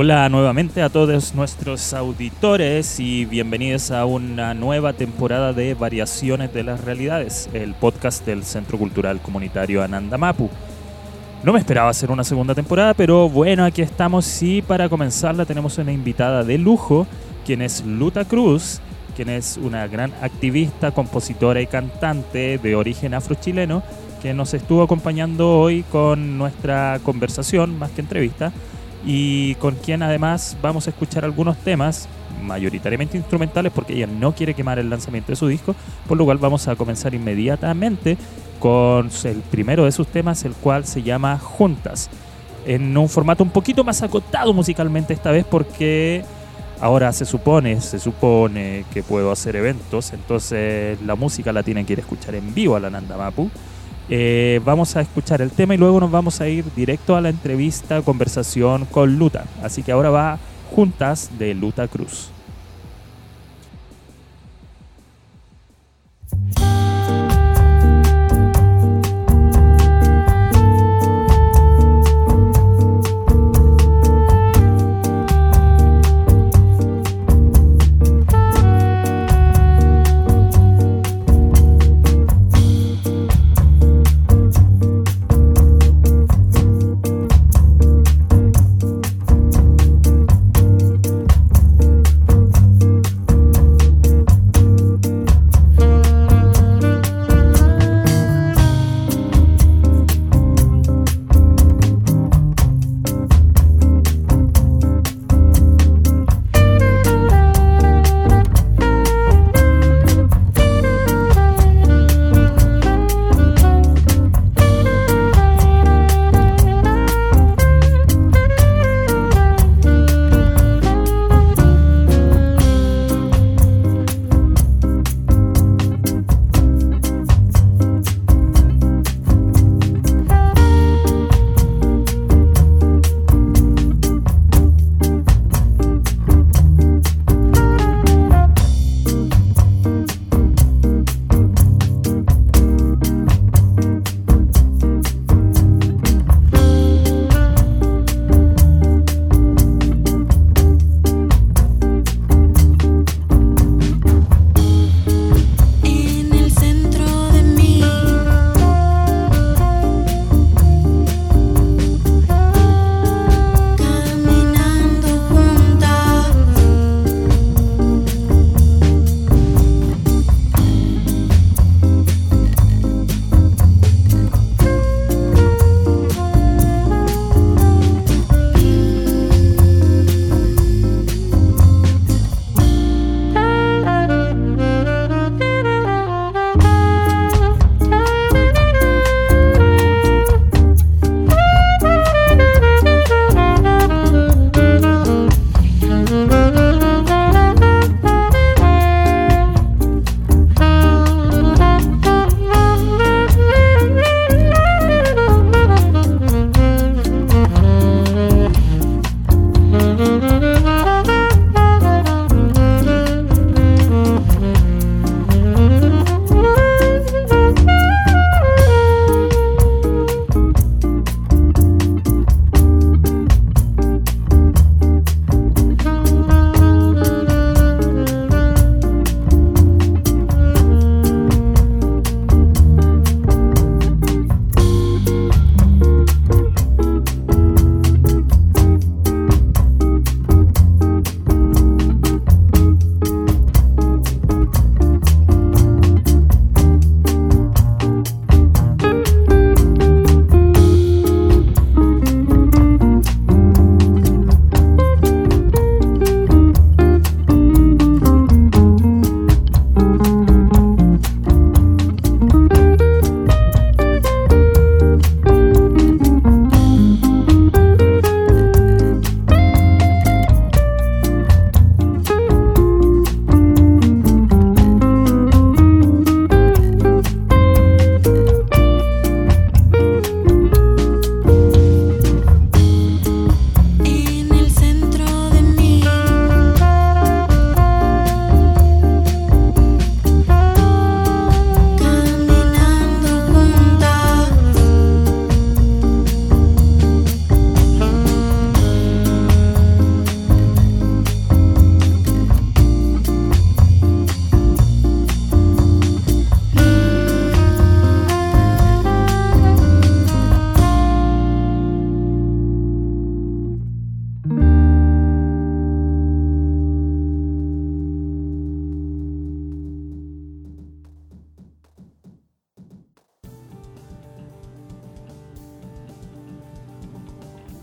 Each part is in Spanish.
Hola nuevamente a todos nuestros auditores y bienvenidos a una nueva temporada de Variaciones de las Realidades, el podcast del Centro Cultural Comunitario Anandamapu. No me esperaba hacer una segunda temporada, pero bueno, aquí estamos y para comenzarla tenemos una invitada de lujo, quien es Luta Cruz, quien es una gran activista, compositora y cantante de origen afrochileno, que nos estuvo acompañando hoy con nuestra conversación, más que entrevista, y con quien además vamos a escuchar algunos temas mayoritariamente instrumentales porque ella no quiere quemar el lanzamiento de su disco, por lo cual vamos a comenzar inmediatamente con el primero de sus temas, el cual se llama Juntas, en un formato un poquito más acotado musicalmente esta vez porque ahora se supone, se supone que puedo hacer eventos, entonces la música la tienen que ir a escuchar en vivo a la Nanda Mapu eh, vamos a escuchar el tema y luego nos vamos a ir directo a la entrevista, conversación con Luta. Así que ahora va Juntas de Luta Cruz.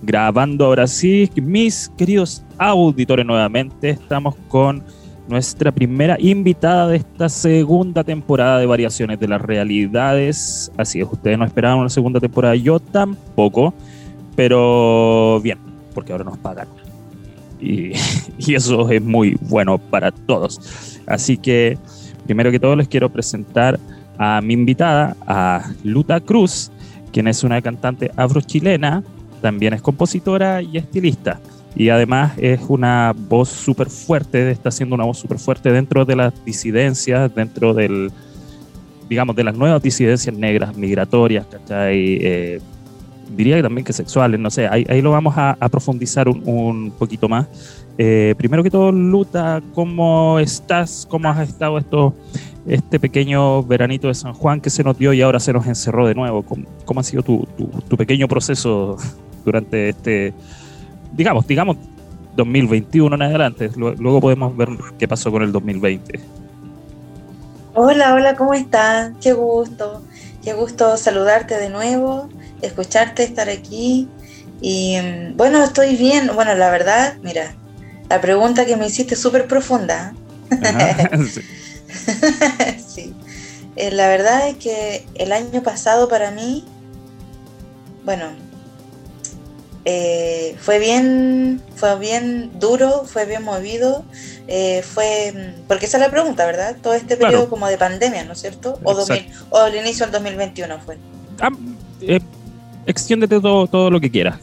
Grabando ahora sí. Mis queridos auditores, nuevamente estamos con nuestra primera invitada de esta segunda temporada de Variaciones de las Realidades. Así es, ustedes no esperaban una segunda temporada, yo tampoco, pero bien, porque ahora nos pagan. Y, y eso es muy bueno para todos. Así que, primero que todo, les quiero presentar a mi invitada, a Luta Cruz, quien es una cantante afrochilena, también es compositora y estilista. Y además es una voz súper fuerte, está siendo una voz súper fuerte dentro de las disidencias, dentro del, digamos, de las nuevas disidencias negras, migratorias, ¿cachai? Eh, diría que también que sexuales, no sé, ahí, ahí lo vamos a, profundizar un, un, poquito más. Eh, primero que todo, Luta, ¿cómo estás? ¿Cómo has estado estos este pequeño veranito de San Juan que se nos dio y ahora se nos encerró de nuevo. ¿Cómo, ha sido tu, pequeño proceso durante este, digamos, digamos, 2021 en adelante? Luego podemos ver qué pasó con el 2020. Hola, hola, ¿cómo estás? Qué gusto, qué gusto saludarte de nuevo, escucharte, estar aquí. Y mm, bueno, estoy bien. Bueno, la verdad, mira, la pregunta que me hiciste es súper profunda. sí. Eh, la verdad es que el año pasado para mí, bueno, eh, fue bien, fue bien duro, fue bien movido, eh, fue, porque esa es la pregunta, ¿verdad? Todo este periodo como de pandemia, ¿no es cierto? O, o el inicio del 2021 fue. Ah, extiéndete todo, todo lo que quieras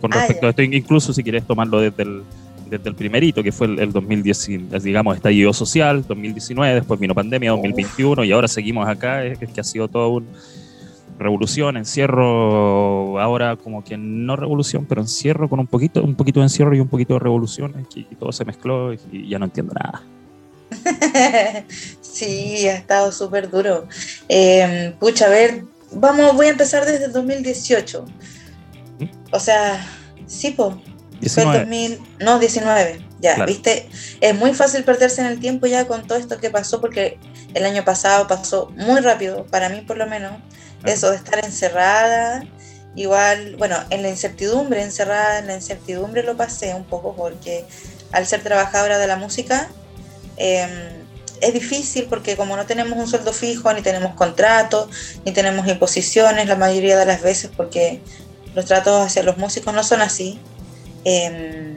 con ah, respecto a esto, incluso si quieres tomarlo desde el desde el primerito, que fue el, 2010, digamos, estallido social, 2019, después vino pandemia, 2021, y ahora seguimos acá, es, que ha sido todo un revolución, encierro, ahora como que no revolución, pero encierro con un poquito, un poquito de encierro y un poquito de revolución, y, todo se mezcló y, ya no entiendo nada. sí, ha estado súper duro. Eh, pucha, a ver, vamos, voy a empezar desde el 2018. ¿Mm? O sea, sí, pues fue 2000, no, 19, ya, viste, es muy fácil perderse en el tiempo ya con todo esto que pasó porque el año pasado pasó muy rápido, para mí por lo menos, eso de estar encerrada, igual, bueno, en la incertidumbre, encerrada en la incertidumbre lo pasé un poco porque al ser trabajadora de la música, em, es difícil porque como no tenemos un sueldo fijo, ni tenemos contratos, ni tenemos imposiciones la mayoría de las veces porque los tratos hacia los músicos no son así. Em,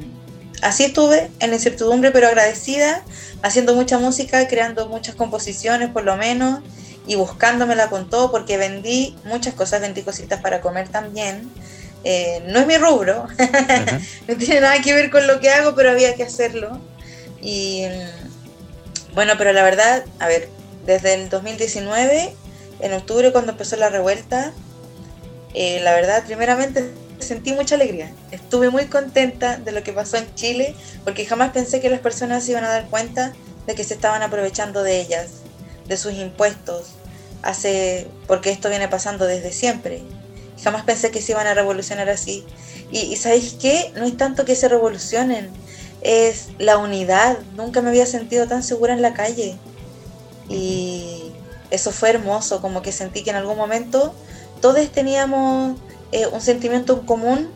así estuve en la incertidumbre, pero agradecida, haciendo mucha música, creando muchas composiciones por lo menos y buscándomela con todo porque vendí muchas cosas, vendí cositas para comer también. Eh, no es mi rubro, no tiene nada que ver con lo que hago, pero había que hacerlo. Y bueno, pero la verdad, a ver, desde el 2019, en octubre cuando empezó la revuelta, eh, la verdad, primeramente sentí mucha alegría. Estuve muy contenta de lo que pasó en Chile porque jamás pensé que las personas se iban a dar cuenta de que se estaban aprovechando de ellas, de sus impuestos, hace porque esto viene pasando desde siempre. Jamás pensé que se iban a revolucionar así. Y, y ¿sabéis qué? No es tanto que se revolucionen, es la unidad. Nunca me había sentido tan segura en la calle. Y eso fue hermoso, como que sentí que en algún momento todos teníamos eh, un sentimiento en común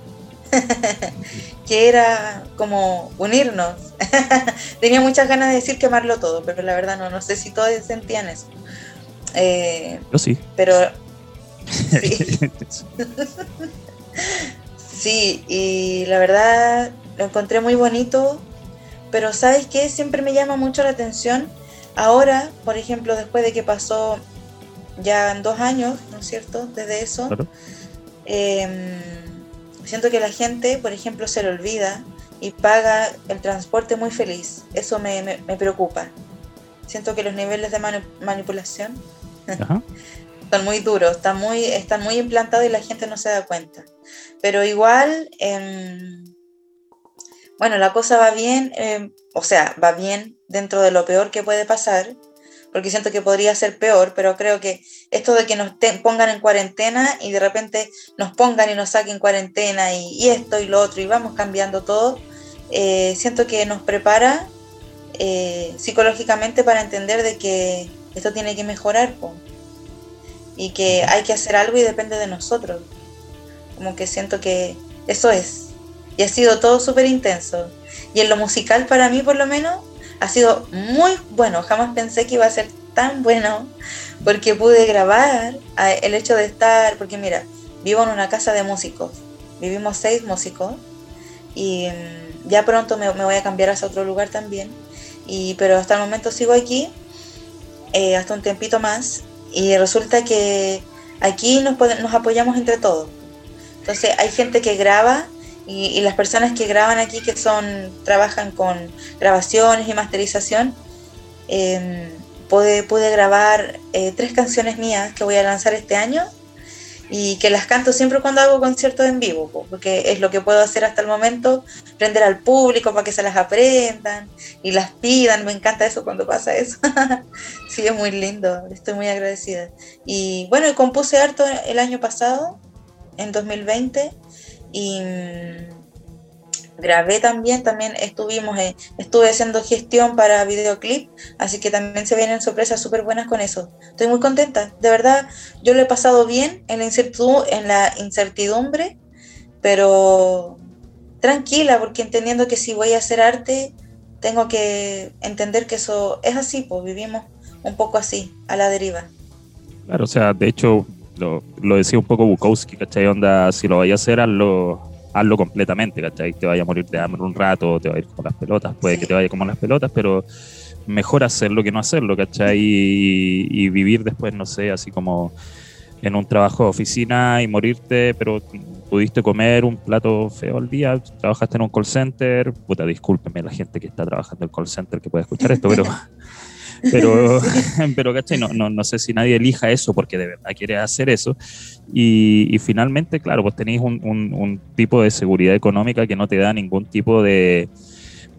que era como unirnos. Tenía muchas ganas de decir quemarlo todo, pero la verdad no, no sé si todos sentían eso. Eh, Yo sí. Pero sí. sí, y la verdad lo encontré muy bonito, pero ¿sabes qué? Siempre me llama mucho la atención. Ahora, por ejemplo, después de que pasó ya dos años, ¿no es cierto? Desde eso. Em, siento que la gente, por ejemplo, se le olvida y paga el transporte muy feliz. Eso me, preocupa. Siento que los niveles de manipulación son muy duros, están muy, están muy implantados y la gente no se da cuenta. Pero igual, em, bueno, la cosa va bien, em, o sea, va bien dentro de lo peor que puede pasar porque siento que podría ser peor, pero creo que esto de que nos pongan en cuarentena y de repente nos pongan y nos saquen cuarentena y, esto y lo otro y vamos cambiando todo, eh, siento que nos prepara eh, psicológicamente para entender de que esto tiene que mejorar y que hay que hacer algo y depende de nosotros. Como que siento que eso es. y ha sido todo súper intenso. Y en lo musical para mí por lo menos ha sido muy bueno, jamás pensé que iba a ser tan bueno porque pude grabar el hecho de estar, porque mira, vivo en una casa de músicos, vivimos seis músicos y mm, ya pronto me, voy a cambiar hacia otro lugar también, y, pero hasta el momento sigo aquí, eh, hasta un tiempito más, y resulta que aquí nos, nos apoyamos entre todos. Entonces hay gente que graba y, las personas que graban aquí, que son trabajan con grabaciones y masterización, eh, pude, grabar eh, tres canciones mías que voy a lanzar este año y que las canto siempre cuando hago conciertos en vivo, porque es lo que puedo hacer hasta el momento, prender al público para que se las aprendan y las pidan, me encanta eso cuando pasa eso. sí, es muy lindo, estoy muy agradecida. Y bueno, compuse harto el año pasado, en 2020, y grabé también, también estuvimos, estuve haciendo gestión para videoclip, así que también se vienen sorpresas súper buenas con eso. Estoy muy contenta, de verdad, yo lo he pasado bien en la, incertidumbre, en la incertidumbre, pero tranquila, porque entendiendo que si voy a hacer arte, tengo que entender que eso es así, pues vivimos un poco así, a la deriva. Claro, o sea, de hecho, lo, lo decía un poco Bukowski, ¿cachai? Onda, si lo vaya a hacer, hazlo hazlo completamente, ¿cachai? Te vaya a morir de hambre un rato, te va a ir como las pelotas, puede que te vaya como las pelotas, pero mejor hacerlo que no hacerlo, ¿cachai? Y, vivir después, no sé, así como en un trabajo de oficina y morirte, pero pudiste comer un plato feo al día, trabajaste en un call center, puta, discúlpeme la gente que está trabajando en el call center que puede escuchar esto, pero pero, pero ¿cachai? No, no, no, sé si nadie elija eso porque de verdad quiere hacer eso. Y, finalmente, claro, pues tenéis un, un, tipo de seguridad económica que no te da ningún tipo de,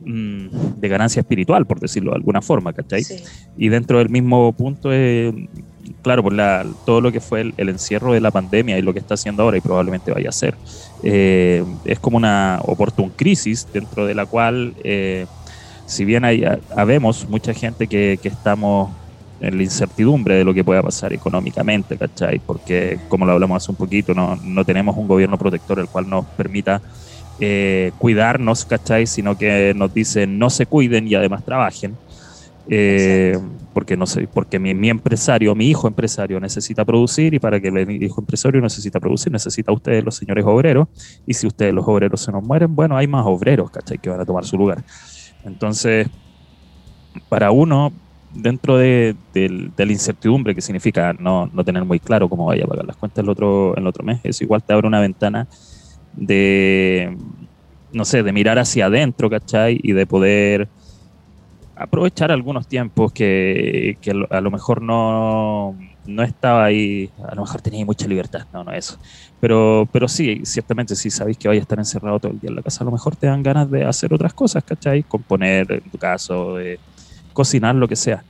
mm, de ganancia espiritual, por decirlo de alguna forma, ¿cachai? Y dentro del mismo punto, es, claro, por la, todo lo que fue el, encierro de la pandemia y lo que está haciendo ahora y probablemente vaya a ser, eh, es como una oportun crisis dentro de la cual... Eh, si bien hay, habemos mucha gente que, que, estamos en la incertidumbre de lo que pueda pasar económicamente, ¿cachai? Porque, como lo hablamos hace un poquito, no, no tenemos un gobierno protector el cual nos permita eh, cuidarnos, ¿cachai? Sino que nos dice no se cuiden y además trabajen. Eh, porque no sé, porque mi, mi, empresario, mi hijo empresario necesita producir y para que el hijo empresario necesita producir, necesita ustedes los señores obreros y si ustedes los obreros se nos mueren, bueno, hay más obreros, ¿cachai? Que van a tomar su lugar. Entonces, para uno, dentro de, la incertidumbre que significa no, tener muy claro cómo vaya a pagar las cuentas el otro, el otro mes, eso igual te abre una ventana de, no sé, de mirar hacia adentro, ¿cachai? Y de poder aprovechar algunos tiempos que, que a lo mejor no, no estaba ahí, a lo mejor tenía mucha libertad, no, no eso. Pero, pero sí, ciertamente, si sabéis que vais a estar encerrado todo el día en la casa, a lo mejor te dan ganas de hacer otras cosas, ¿cachai? Componer, en tu caso, cocinar, lo que sea.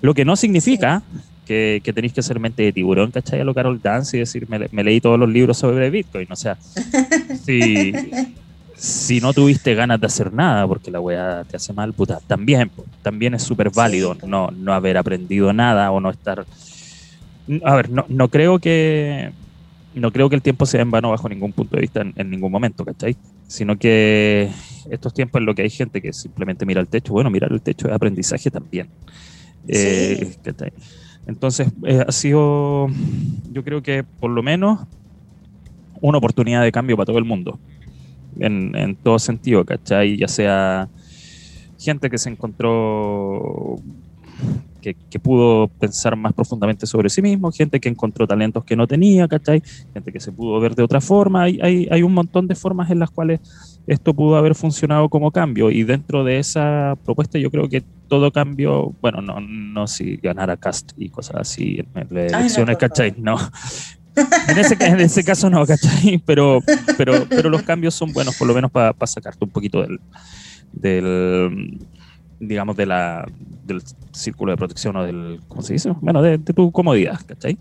Lo que no significa que, que, tenéis que ser mente de tiburón, ¿cachai? A lo Carol Dance y decir, me, leí todos los libros sobre Bitcoin. O sea, si, si no tuviste ganas de hacer nada porque la weá te hace mal, puta, también, también es súper válido no, no haber aprendido nada o no estar a ver, no, no creo que no creo que el tiempo sea en vano bajo ningún punto de vista en, ningún momento, ¿cachai? Sino que estos tiempos en los que hay gente que simplemente mira el techo, bueno, mirar el techo es aprendizaje también. Eh, Entonces, eh, ha sido, yo creo que por lo menos una oportunidad de cambio para todo el mundo, en, en todo sentido, ¿cachai? Ya sea gente que se encontró que, pudo pensar más profundamente sobre sí mismo, gente que encontró talentos que no tenía, ¿cachai? Gente que se pudo ver de otra forma. Hay, hay, hay un montón de formas en las cuales esto pudo haber funcionado como cambio y dentro de esa propuesta yo creo que todo cambio, bueno, no, no si ganara cast y cosas así en las elecciones, ¿cachai? No. En ese, en ese caso no, ¿cachai? Pero, pero, pero los cambios son buenos por lo menos para sacarte un poquito del, del digamos, de la, del círculo de protección o del, ¿cómo se dice? Bueno, de, tu comodidad, ¿cachai?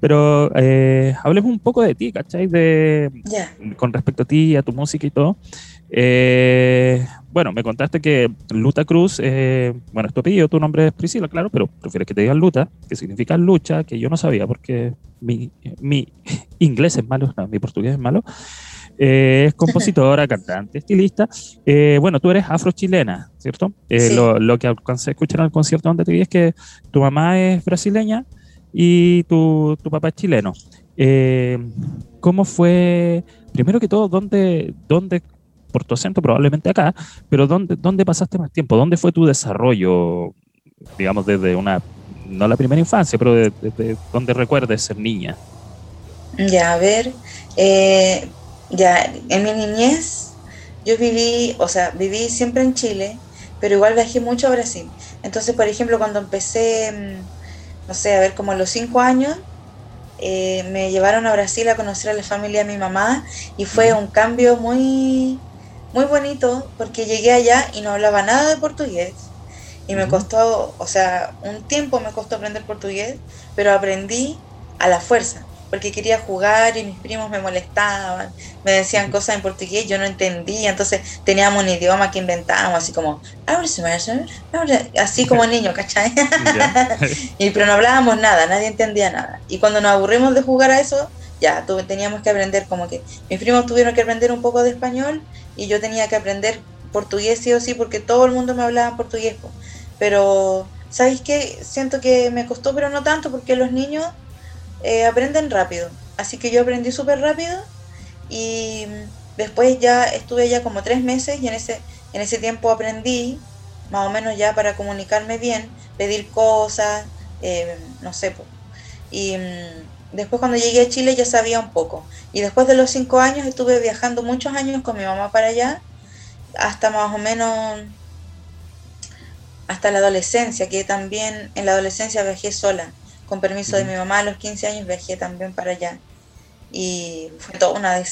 Pero eh, hablemos un poco de ti, ¿cachai? De, Con respecto a ti, a tu música y todo. Eh, bueno, me contaste que Luta Cruz, eh, bueno, es tu apellido, tu nombre es Priscila, claro, pero prefieres que te digan Luta, que significa lucha, que yo no sabía porque mi, mi inglés es malo, no, mi portugués es malo. Eh, es compositora, cantante, estilista. Eh, bueno, tú eres afrochilena, ¿cierto? Eh, lo, lo, que alcancé a escuchar en el concierto donde te vi es que tu mamá es brasileña y tu, tu papá es chileno. ¿Cómo fue, primero que todo, dónde, dónde, por tu acento probablemente acá, pero dónde, dónde pasaste más tiempo? ¿Dónde fue tu desarrollo, digamos, desde una, no la primera infancia, pero desde de, dónde recuerdes ser niña? Ya, a ver, eh, ya, en mi niñez yo viví, o sea, viví siempre en Chile, pero igual viajé mucho a Brasil. Entonces, por ejemplo, cuando empecé, mm, no sé, a ver, como a los cinco años, eh, me llevaron a Brasil a conocer a la familia de mi mamá y fue un cambio muy, muy bonito porque llegué allá y no hablaba nada de portugués. Y me costó, o sea, un tiempo me costó aprender portugués, pero aprendí a la fuerza porque quería jugar y mis primos me molestaban, me decían cosas en portugués, yo no entendía, entonces teníamos un idioma que inventábamos, así como, así como niño, ¿cachai? y, pero no hablábamos nada, nadie entendía nada. Y cuando nos aburrimos de jugar a eso, ya teníamos que aprender como que mis primos tuvieron que aprender un poco de español y yo tenía que aprender portugués sí o sí porque todo el mundo me hablaba portugués. Pero, ¿sabéis qué? Siento que me costó, pero no tanto porque los niños eh, aprenden rápido. Así que yo aprendí súper rápido y después ya estuve ya como tres meses y en ese, en ese tiempo aprendí más o menos ya para comunicarme bien, pedir cosas, eh, no sé. Y mm, después cuando llegué a Chile ya sabía un poco. Y después de los cinco años estuve viajando muchos años con mi mamá para allá, hasta más o menos hasta la adolescencia, que también en la adolescencia viajé sola con permiso de mi mamá a los 15 años viajé también para allá. Y fue toda una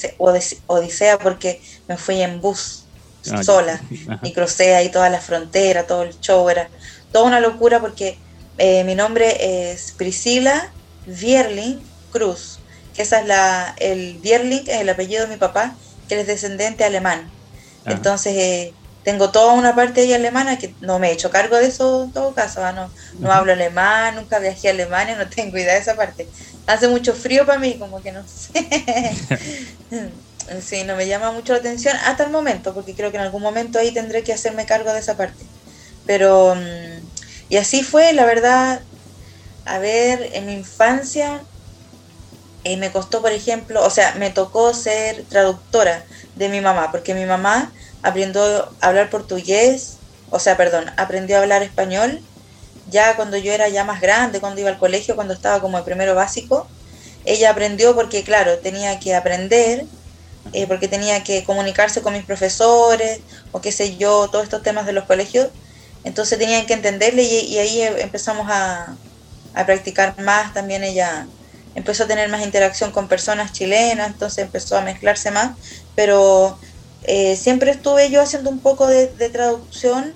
odisea porque me fui en bus ah, sola y crucé ahí toda la frontera, todo el show, era toda una locura porque eh, mi nombre es Priscila Vierling Cruz, que esa es la, el Vierling es el apellido de mi papá, que es descendente alemán. Entonces, eh, tengo toda una parte ahí alemana que no me he hecho cargo de eso en todo caso, no, no hablo alemán, nunca viajé a Alemania, no tengo idea de esa parte. Hace mucho frío para mí, como que no sé. sí, no me llama mucho la atención hasta el momento, porque creo que en algún momento ahí tendré que hacerme cargo de esa parte. Pero, mm, y así fue, la verdad, a ver, en mi infancia eh, me costó, por ejemplo, o sea, me tocó ser traductora de mi mamá, porque mi mamá aprendió a hablar portugués, o sea, perdón, aprendió a hablar español ya cuando yo era ya más grande, cuando iba al colegio, cuando estaba como el primero básico. Ella aprendió porque, claro, tenía que aprender, eh, porque tenía que comunicarse con mis profesores, o qué sé yo, todos estos temas de los colegios. Entonces tenían que entenderle y, ahí empezamos a, a practicar más. También ella empezó a tener más interacción con personas chilenas, entonces empezó a mezclarse más. Pero eh, siempre estuve yo haciendo un poco de, traducción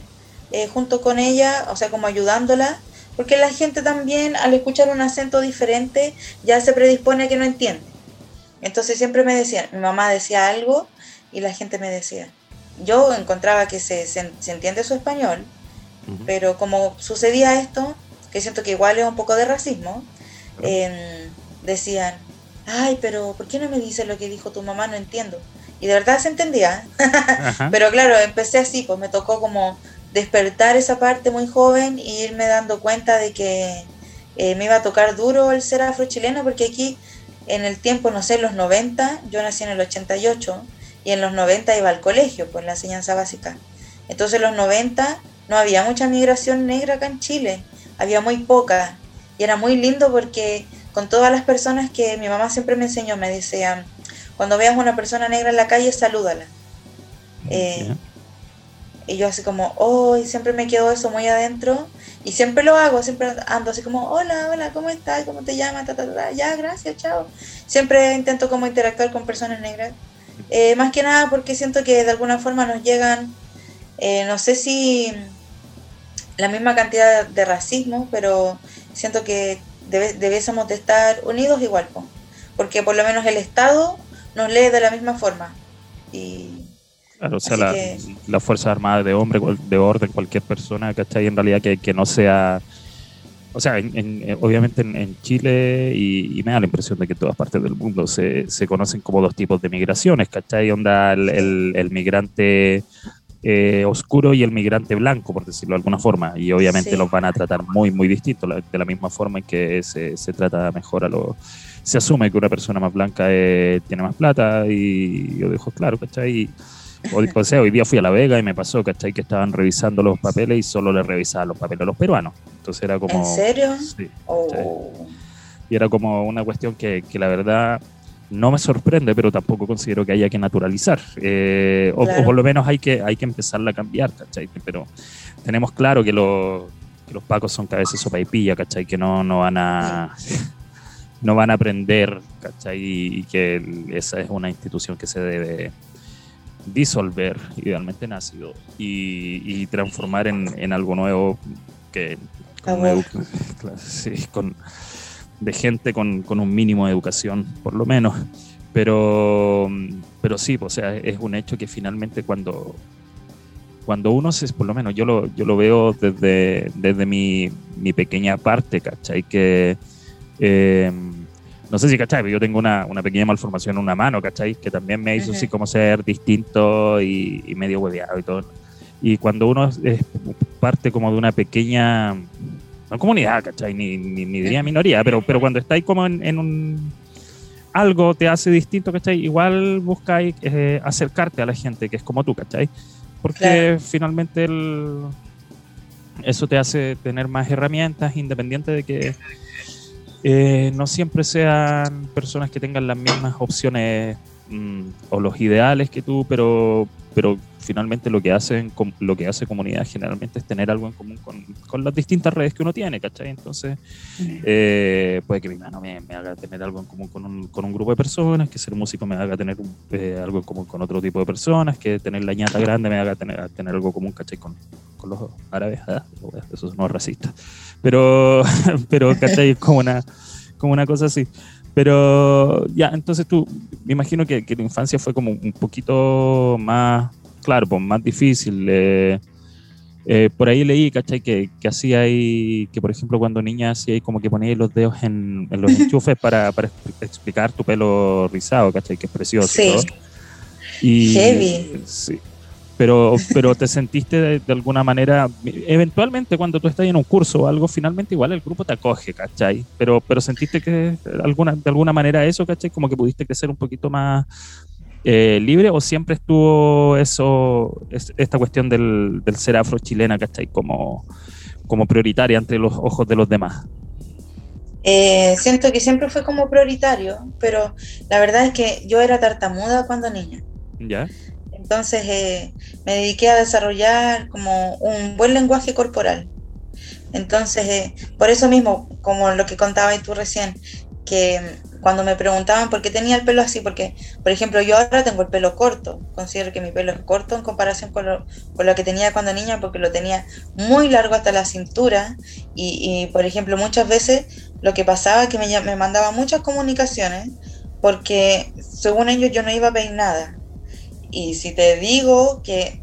eh, junto con ella, o sea, como ayudándola, porque la gente también al escuchar un acento diferente ya se predispone a que no entiende. Entonces siempre me decían, mi mamá decía algo y la gente me decía, yo encontraba que se, se, entiende su español, pero como sucedía esto, que siento que igual es un poco de racismo, em, decían, ay, pero ¿por qué no me dice lo que dijo tu mamá? No entiendo. Y de verdad se entendía. Pero claro, empecé así, pues me tocó como despertar esa parte muy joven y irme dando cuenta de que eh, me iba a tocar duro el ser afrochileno, porque aquí en el tiempo, no sé, en los 90, yo nací en el 88, y en los 90 iba al colegio, pues la enseñanza básica. Entonces en los 90 no había mucha migración negra acá en Chile, había muy poca. Y era muy lindo porque con todas las personas que mi mamá siempre me enseñó, me decían, cuando veas una persona negra en la calle, salúdala. Eh, y yo así como, oh, siempre me quedo eso muy adentro. Y siempre lo hago, siempre ando así como, hola, hola, ¿cómo estás? ¿Cómo te llamas? Ya, gracias, chao. Siempre intento como interactuar con personas negras. Eh, más que nada porque siento que de alguna forma nos llegan, eh, no sé si la misma cantidad de racismo, pero siento que debe, debiésemos de estar unidos igual, porque por lo menos el Estado nos lee de la misma forma. Y, claro, o sea, la, la, Fuerza Armada de hombre, de orden, cualquier persona, ¿cachai? En realidad que, que no sea o sea, eh, obviamente en, Chile y, me da la impresión de que en todas partes del mundo se, se conocen como dos tipos de migraciones, ¿cachai? Onda el, el, migrante eh, oscuro y el migrante blanco, por decirlo de alguna forma, y obviamente los van a tratar muy, muy distintos, de la misma forma en que se, se trata mejor a los... Se asume que una persona más blanca tiene más plata y yo dejo claro, ¿cachai? O, sea, hoy día fui a La Vega y me pasó, ¿cachai? Que estaban revisando los papeles y solo le revisaban los papeles a los peruanos. Entonces era como... ¿En serio? Sí. Oh. Y era como una cuestión que, que, la verdad no me sorprende, pero tampoco considero que haya que naturalizar. Eh, o, por lo menos hay que, hay que empezarla a cambiar, ¿cachai? Pero tenemos claro que, los, que los pacos son cabezas sopa y pilla, ¿cachai? Que no, no van a... no van a aprender, ¿cachai? Y que esa es una institución que se debe disolver, idealmente en ácido, y, transformar en, algo nuevo que con, de gente con, un mínimo de educación, por lo menos. Pero, pero sí, o sea, es un hecho que finalmente cuando, cuando uno se, por lo menos yo lo, yo lo veo desde, desde mi, mi pequeña parte, ¿cachai? Que eh, no sé si, ¿cachai? Pero yo tengo una, una, pequeña malformación en una mano, ¿cachai? Que también me hizo así como ser distinto y, medio hueveado y todo. Y cuando uno es parte como de una pequeña, no comunidad, ¿cachai? Ni, ni, diría minoría, pero, pero cuando estáis como en, un... Algo te hace distinto, ¿cachai? Igual buscáis eh, acercarte a la gente que es como tú, ¿cachai? Porque finalmente el, eso te hace tener más herramientas independiente de que eh, no siempre sean personas que tengan las mismas opciones mm, o los ideales que tú, pero, pero finalmente lo que hacen lo que hace comunidad generalmente es tener algo en común con, las distintas redes que uno tiene, ¿cachai? Entonces, eh, puede que mi mano me, haga tener algo en común con un, con un, grupo de personas, que ser músico me haga tener eh, algo en común con otro tipo de personas, que tener la ñata grande me haga tener, tener algo común, ¿cachai? Con, con los árabes, ¿eh? eso no es racista. Pero, pero ¿cachai? Como una, como una cosa así. Pero ya, entonces tú, me imagino que, que tu infancia fue como un poquito más, claro, pues más difícil. Eh, eh, por ahí leí, ¿cachai? Que, que hacía ahí, que por ejemplo cuando niña hacía ahí como que ponía los dedos en, en los enchufes para, para, explicar tu pelo rizado, ¿cachai? Que es precioso. Sí. Y, Heavy. Sí pero, pero te sentiste de, alguna manera, eventualmente cuando tú estás en un curso o algo, finalmente igual el grupo te acoge, ¿cachai? Pero, pero sentiste que alguna, de alguna manera eso, ¿cachai? Como que pudiste crecer un poquito más eh, libre o siempre estuvo eso, esta cuestión del, del ser afro-chilena, ¿cachai? Como, como prioritaria ante los ojos de los demás. Eh, siento que siempre fue como prioritario, pero la verdad es que yo era tartamuda cuando niña. ¿Ya? Entonces eh, me dediqué a desarrollar como un buen lenguaje corporal. Entonces, eh, por eso mismo, como lo que contabas tú recién, que cuando me preguntaban por qué tenía el pelo así, porque, por ejemplo, yo ahora tengo el pelo corto, considero que mi pelo es corto en comparación con lo, con lo que tenía cuando niña, porque lo tenía muy largo hasta la cintura, y, por ejemplo, muchas veces lo que pasaba es que me, me mandaban muchas comunicaciones, porque según ellos yo no iba peinada, y si te digo que,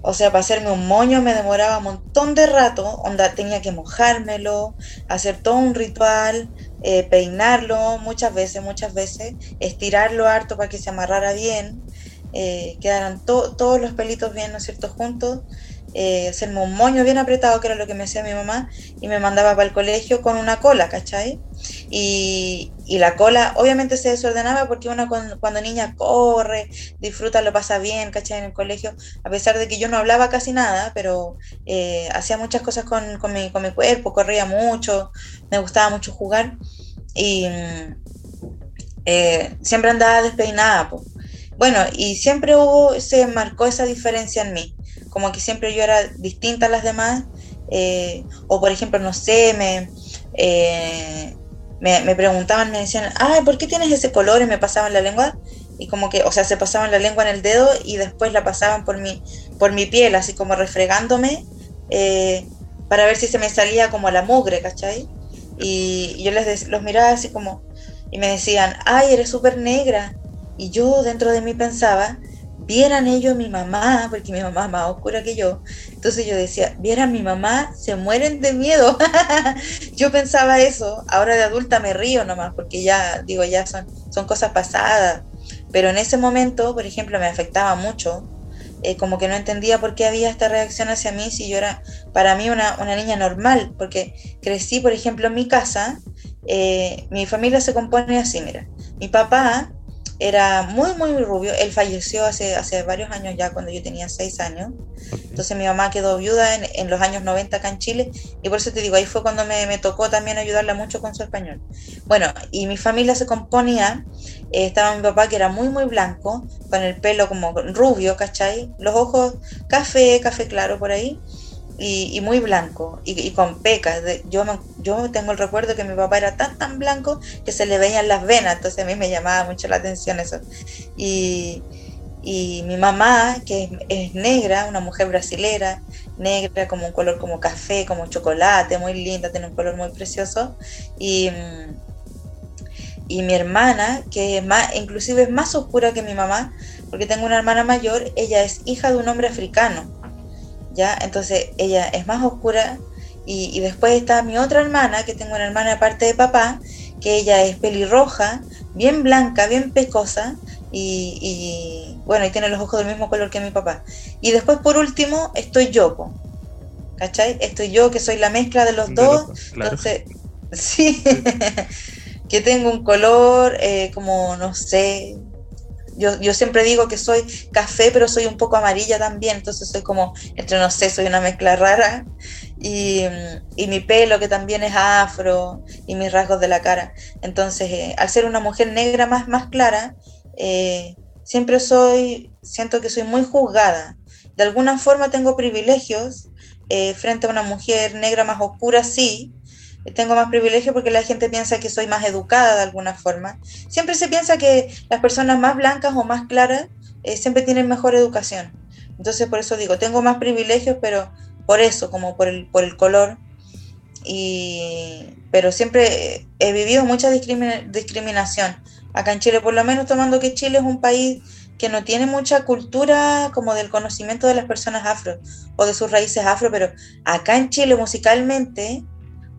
o sea, para hacerme un moño me demoraba un montón de rato, onda tenía que mojármelo, hacer todo un ritual, eh, peinarlo muchas veces, muchas veces, estirarlo harto para que se amarrara bien, eh, quedaran todos los pelitos bien, ¿no es cierto?, juntos eh, hacerme un moño bien apretado, que era lo que me hacía mi mamá, y me mandaba para el colegio con una cola, ¿cachai? Y, la cola obviamente se desordenaba porque uno cuando, niña corre, disfruta, lo pasa bien, ¿cachai? En el colegio, a pesar de que yo no hablaba casi nada, pero eh, hacía muchas cosas con, con, mi, con, mi, cuerpo, corría mucho, me gustaba mucho jugar y eh, siempre andaba despeinada. Bueno, y siempre hubo, se marcó esa diferencia en mí como que siempre yo era distinta a las demás, eh, o por ejemplo, no sé, eh, me, me, preguntaban, me decían, ay, ¿por qué tienes ese color? Y me pasaban la lengua, y como que, o sea, se pasaban la lengua en el dedo y después la pasaban por mi, por mi piel, así como refregándome, eh, para ver si se me salía como la mugre, ¿cachai? Y, yo les los miraba así como, y me decían, ay, eres súper negra. Y yo dentro de mí pensaba, vieran ellos mi mamá, porque mi mamá es más oscura que yo. Entonces yo decía, vieran mi mamá, se mueren de miedo. yo pensaba eso, ahora de adulta me río nomás, porque ya, digo, ya son, son cosas pasadas. Pero en ese momento, por ejemplo, me afectaba mucho. Eh, como que no entendía por qué había esta reacción hacia mí si yo era para mí una, una niña normal, porque crecí, por ejemplo, en mi casa, eh, mi familia se compone así, mira, mi papá era muy, muy rubio. Él falleció hace, hace varios años ya, cuando yo tenía seis años. Entonces mi mamá quedó viuda en, en, los años 90 acá en Chile y por eso te digo, ahí fue cuando me, me tocó también ayudarla mucho con su español. Bueno, y mi familia se componía, eh, estaba mi papá que era muy, muy blanco, con el pelo como rubio, ¿cachai? Los ojos café, café claro por ahí y, muy blanco y, con pecas. Yo, yo tengo el recuerdo que mi papá era tan, tan blanco que se le veían las venas, entonces a mí me llamaba mucho la atención eso. Y, y mi mamá, que es, negra, una mujer brasilera, negra, como un color como café, como chocolate, muy linda, tiene un color muy precioso. Y, y mi hermana, que es más, inclusive es más oscura que mi mamá, porque tengo una hermana mayor, ella es hija de un hombre africano entonces ella es más oscura y, después está mi otra hermana, que tengo una hermana aparte de papá, que ella es pelirroja, bien blanca, bien pecosa y, bueno, y tiene los ojos del mismo color que mi papá. Y después por último estoy yo, ¿cachai? Estoy yo que soy la mezcla de los dos, entonces sí, que tengo un color eh, como, no sé, yo, siempre digo que soy café, pero soy un poco amarilla también, entonces soy como, entre no sé, soy una mezcla rara. Y, mi pelo que también es afro y mis rasgos de la cara. Entonces, eh, al ser una mujer negra más, más clara, eh, siempre soy, siento que soy muy juzgada. De alguna forma tengo privilegios eh, frente a una mujer negra más oscura, sí, tengo más privilegio porque la gente piensa que soy más educada de alguna forma. Siempre se piensa que las personas más blancas o más claras eh, siempre tienen mejor educación. Entonces por eso digo, tengo más privilegios, pero por eso, como por el, por el color. Y, pero siempre he vivido mucha discriminación. Acá en Chile, por lo menos tomando que Chile es un país que no tiene mucha cultura como del conocimiento de las personas afro o de sus raíces afro, pero acá en Chile musicalmente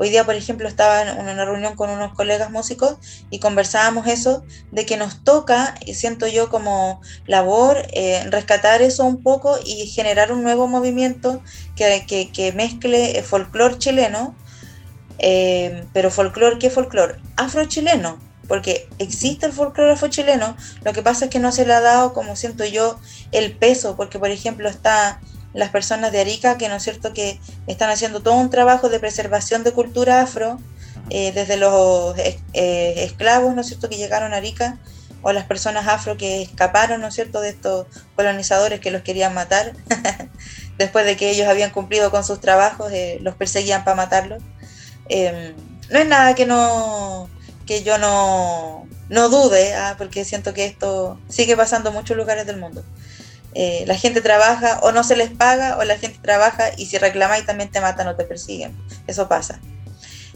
Hoy día, por ejemplo, estaba en una reunión con unos colegas músicos y conversábamos eso, de que nos toca, y siento yo como labor, eh, rescatar eso un poco y generar un nuevo movimiento que, que, mezcle el folclore chileno, eh, pero folclore, ¿qué folclore? Afro-chileno, porque existe el folclore afro-chileno, lo que pasa es que no se le ha dado, como siento yo, el peso, porque por ejemplo está las personas de Arica, que no es cierto que están haciendo todo un trabajo de preservación de cultura afro, eh, desde los eh, esclavos, ¿no es cierto?, que llegaron a Arica, o las personas afro que escaparon, ¿no es cierto?, de estos colonizadores que los querían matar, después de que ellos habían cumplido con sus trabajos, eh, los perseguían para matarlos. Em, no es nada que no que yo no, no dude, ¿ah? porque siento que esto sigue pasando en muchos lugares del mundo. Eh, la gente trabaja o no se les paga o la gente trabaja y si reclamáis también te matan o te persiguen. Eso pasa.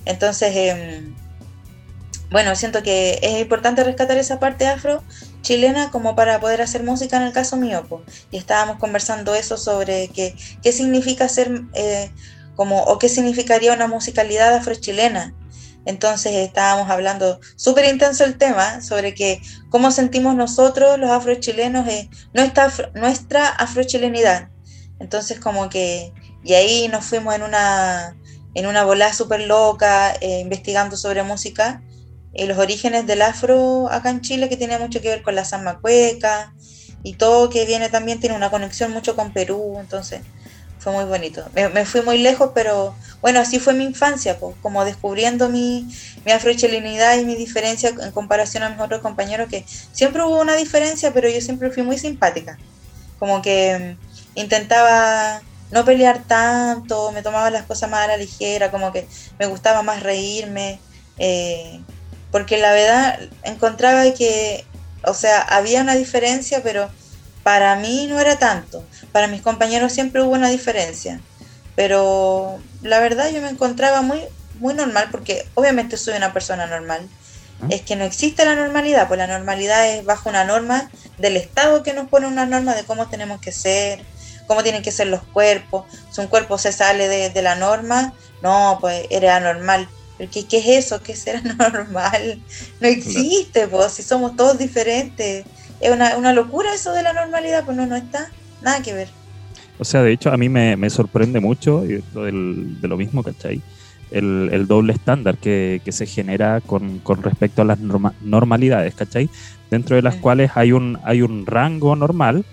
Entonces, em, bueno, siento que es importante rescatar esa parte afro chilena como para poder hacer música en el caso mío. Y estábamos conversando eso sobre qué significa ser eh, como o qué significaría una musicalidad afro chilena entonces estábamos hablando súper intenso el tema sobre que cómo sentimos nosotros los afrochilenos eh, nuestra, nuestra afrochilenidad. Entonces como que, y ahí nos fuimos en una, en una volada súper loca, eh, investigando sobre música, y los orígenes del afro acá en Chile, que tiene mucho que ver con la samba cueca, y todo que viene también tiene una conexión mucho con Perú, entonces fue muy bonito. Me, fui muy lejos, pero bueno, así fue mi infancia, pues, como descubriendo mi, mi y mi diferencia en comparación a mis otros compañeros, que siempre hubo una diferencia, pero yo siempre fui muy simpática. Como que mm, intentaba no pelear tanto, me tomaba las cosas más a la ligera, como que me gustaba más reírme, eh, porque la verdad encontraba que, o sea, había una diferencia, pero para mí no era tanto. Para mis compañeros siempre hubo una diferencia. Pero la verdad yo me encontraba muy, muy normal porque obviamente soy una persona normal. Es que no existe la normalidad, pues la normalidad es bajo una norma del Estado que nos pone una norma de cómo tenemos que ser, cómo tienen que ser los cuerpos. Si un cuerpo se sale de, la norma, no, pues eres anormal. ¿Qué, ¿Qué es eso? ¿Qué será normal? No existe, pues, si somos todos diferentes. Es una, una locura eso de la normalidad, pues no, no está. Nada que ver. O sea, de hecho, a mí me, me sorprende mucho de lo mismo, ¿cachai? El, el doble estándar que, que, se genera con, con respecto a las normalidades, ¿cachai? Dentro de las cuales hay un, hay un rango normal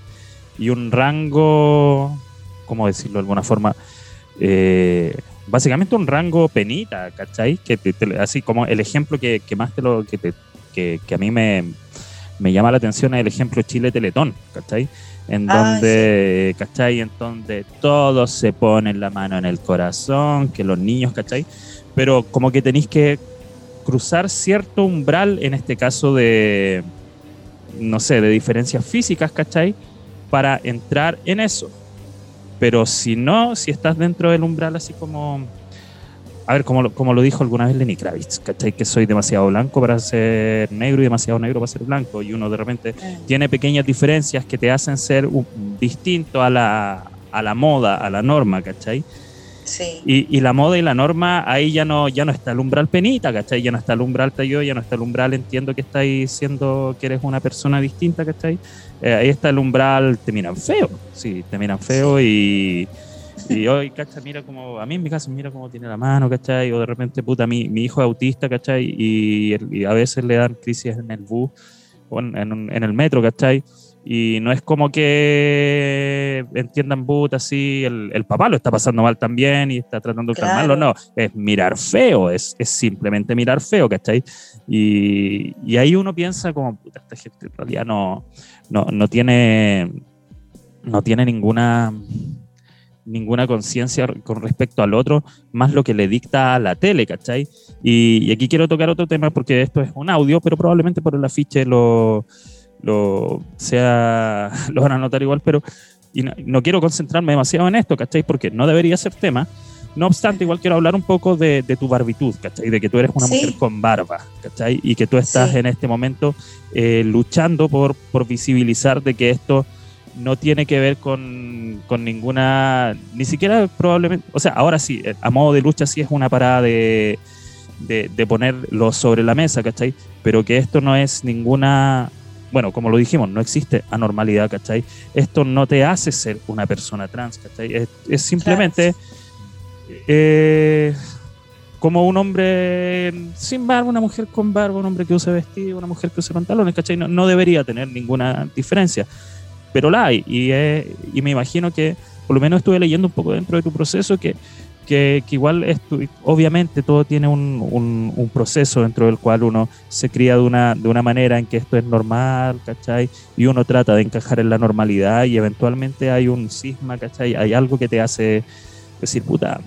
y un rango, ¿cómo decirlo de alguna forma? Eh, básicamente un rango penita, ¿cachai? Que así como el ejemplo que, que más te lo, que, te, que, que a mí me, me llama la atención es el ejemplo Chile Teletón, ¿cachai? En ah, donde, ¿cachai? En donde todos se ponen la mano en el corazón, que los niños, ¿cachai? Pero como que tenéis que cruzar cierto umbral, en este caso de, no sé, de diferencias físicas, ¿cachai? Para entrar en eso. Pero si no, si estás dentro del umbral así como a ver, como, como lo dijo alguna vez Lenny Kravitz, ¿cachai? Que soy demasiado blanco para ser negro y demasiado negro para ser blanco. Y uno de repente mm. tiene pequeñas diferencias que te hacen ser distinto a la, a la moda, a la norma, ¿cachai? Sí. Y, y, la moda y la norma, ahí ya no, ya no está el umbral penita, ¿cachai? Ya no está el umbral yo, ya no está el umbral entiendo que estáis siendo que eres una persona distinta, ¿cachai? Eh, ahí está el umbral, te miran feo, sí, te miran feo y y hoy, ¿cachai? Mira como, a mí en mi caso, mira cómo tiene la mano, ¿cachai? O de repente, puta, mi, mi hijo es autista, ¿cachai? Y, a veces le dan crisis en el bus o en, en, el metro, ¿cachai? Y no es como que entiendan puta así, el, el, papá lo está pasando mal también y está tratando de calmarlo, no, es mirar feo, es, es simplemente mirar feo, ¿cachai? Y, y ahí uno piensa como, puta, esta gente en realidad no, no, no tiene, no tiene ninguna ninguna conciencia con respecto al otro, más lo que le dicta la tele, ¿cachai? Y, aquí quiero tocar otro tema porque esto es un audio, pero probablemente por el afiche lo, lo, sea, lo van a notar igual, pero y no, quiero concentrarme demasiado en esto, ¿cachai? Porque no debería ser tema. No obstante, igual quiero hablar un poco de, tu barbitud, ¿cachai? De que tú eres una mujer con barba, ¿cachai? Y que tú estás en este momento eh, luchando por, por visibilizar de que esto no tiene que ver con, ninguna, ni siquiera probablemente, o sea, ahora sí, eh, a modo de lucha sí es una parada de, de, ponerlo sobre la mesa, ¿cachai? Pero que esto no es ninguna, bueno, como lo dijimos, no existe anormalidad, ¿cachai? Esto no te hace ser una persona trans, ¿cachai? Es, simplemente eh, como un hombre sin barba, una mujer con barba, un hombre que use vestido, una mujer que use pantalones, ¿cachai? no debería tener ninguna diferencia pero la hay. Y, y me imagino que, por lo menos estuve leyendo un poco dentro de tu proceso, que, que, igual obviamente todo tiene un, un, proceso dentro del cual uno se cría de una, de una manera en que esto es normal, ¿cachai? Y uno trata de encajar en la normalidad y eventualmente hay un cisma, ¿cachai? Hay algo que te hace decir, puta,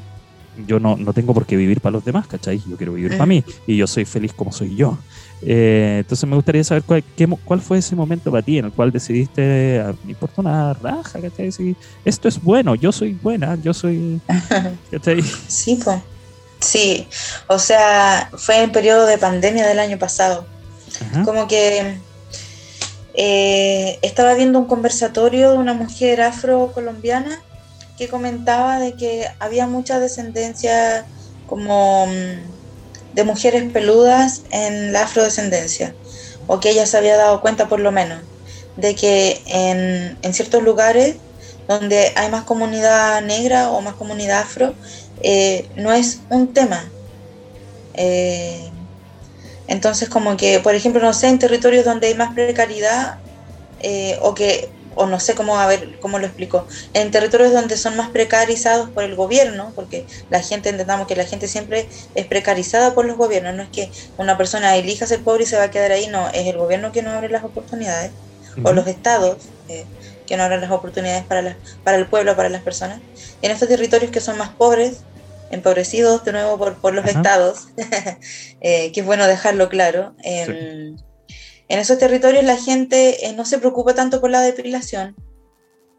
yo no, no tengo por qué vivir para los demás, ¿cachai? Yo quiero vivir para mí y yo soy feliz como soy yo. Eh, entonces me gustaría saber cuál, cuál, fue ese momento para ti en el cual decidiste, ah, me importa una raja, ¿cachai? esto es bueno, yo soy buena, yo soy... Sí, pues. Sí, o sea, fue en periodo de pandemia del año pasado. Como que eh, estaba viendo un conversatorio de una mujer afro-colombiana que comentaba de que había mucha descendencia como mm, de mujeres peludas en la afrodescendencia, o que ella se había dado cuenta por lo menos, de que en, ciertos lugares donde hay más comunidad negra o más comunidad afro, eh, no es un tema. Eh, entonces, como que, por ejemplo, no sé, en territorios donde hay más precariedad eh, o que o no sé cómo, a ver, cómo lo explico, en territorios donde son más precarizados por el gobierno, porque la gente, entendamos que la gente siempre es precarizada por los gobiernos, no es que una persona elija ser pobre y se va a quedar ahí, no, es el gobierno que no abre las oportunidades, o los estados eh, que no abren las oportunidades para, para el pueblo, para las personas. en estos territorios que son más pobres, empobrecidos de nuevo por, por los estados, eh, que es bueno dejarlo claro. Em, en esos territorios la gente eh, no se preocupa tanto por la depilación,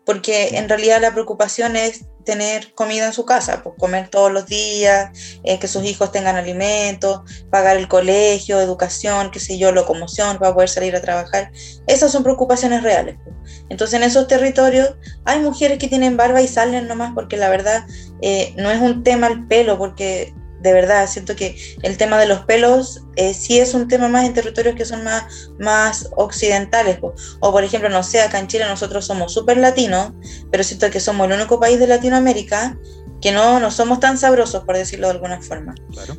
porque en realidad la preocupación es tener comida en su casa, pues comer todos los días, eh, que sus hijos tengan alimentos, pagar el colegio, educación, qué sé yo, locomoción para poder salir a trabajar. Esas son preocupaciones reales. Pues. Entonces en esos territorios hay mujeres que tienen barba y salen nomás porque la verdad eh, no es un tema el pelo, porque de verdad, siento que el tema de los pelos eh, sí es un tema más en territorios que son más, más occidentales. O por ejemplo, no sé, acá en Chile nosotros somos súper latinos, pero siento que somos el único país de Latinoamérica que no, no somos tan sabrosos, por decirlo de alguna forma.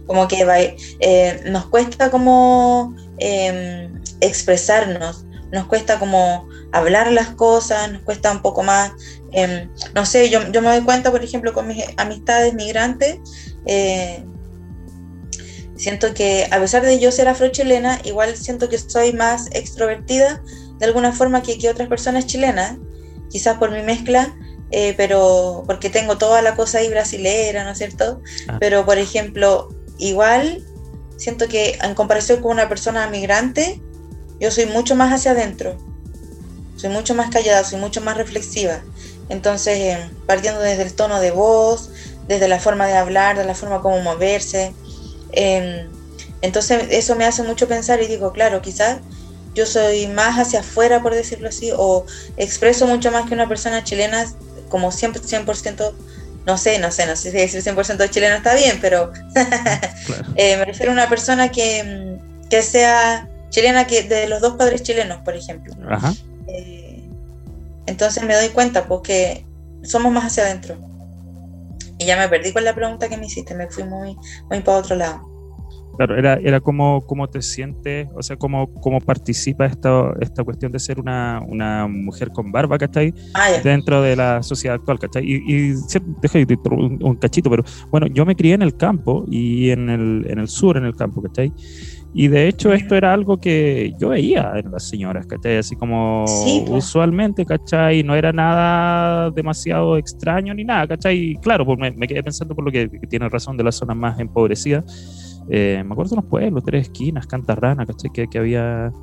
Como que eh, nos cuesta como em, expresarnos, nos cuesta como hablar las cosas, nos cuesta un poco más, em, no sé, yo, yo, me doy cuenta, por ejemplo, con mis amistades migrantes, eh, Siento que a pesar de yo ser afrochilena, igual siento que soy más extrovertida de alguna forma que, que otras personas chilenas, quizás por mi mezcla, eh, pero porque tengo toda la cosa ahí brasilera, ¿no es cierto? Ah. Pero por ejemplo, igual siento que en comparación con una persona migrante, yo soy mucho más hacia adentro, soy mucho más callada, soy mucho más reflexiva. Entonces, eh, partiendo desde el tono de voz, desde la forma de hablar, de la forma como moverse, Em, entonces eso me hace mucho pensar y digo, claro, quizás yo soy más hacia afuera, por decirlo así, o expreso mucho más que una persona chilena, como 100%, 100% no sé, no sé, no sé si decir 100% chileno está bien, pero eh, me refiero a una persona que, que, sea chilena, que de los dos padres chilenos, por ejemplo. Eh, entonces me doy cuenta, porque somos más hacia adentro. Y ya me perdí con la pregunta que me hiciste, me fui muy, muy para otro lado. Claro, era, era cómo, cómo te sientes, o sea, cómo, cómo participa esta, esta cuestión de ser una, una mujer con barba, ¿cachai? Ah, Dentro de la sociedad actual, ¿cachai? Y, y deja un, un cachito, pero bueno, yo me crié en el campo y en el, en el sur, en el campo, ¿cachai? Y de hecho esto era algo que yo veía en las señoras, ¿cachai? Así como usualmente, ¿cachai? No era nada demasiado extraño ni nada, ¿cachai? Claro, pues me, quedé pensando por lo que, tiene razón de las zonas más empobrecidas. Eh, me acuerdo de los pueblos, tres esquinas, Cantarrana, ¿cachai? Que, que había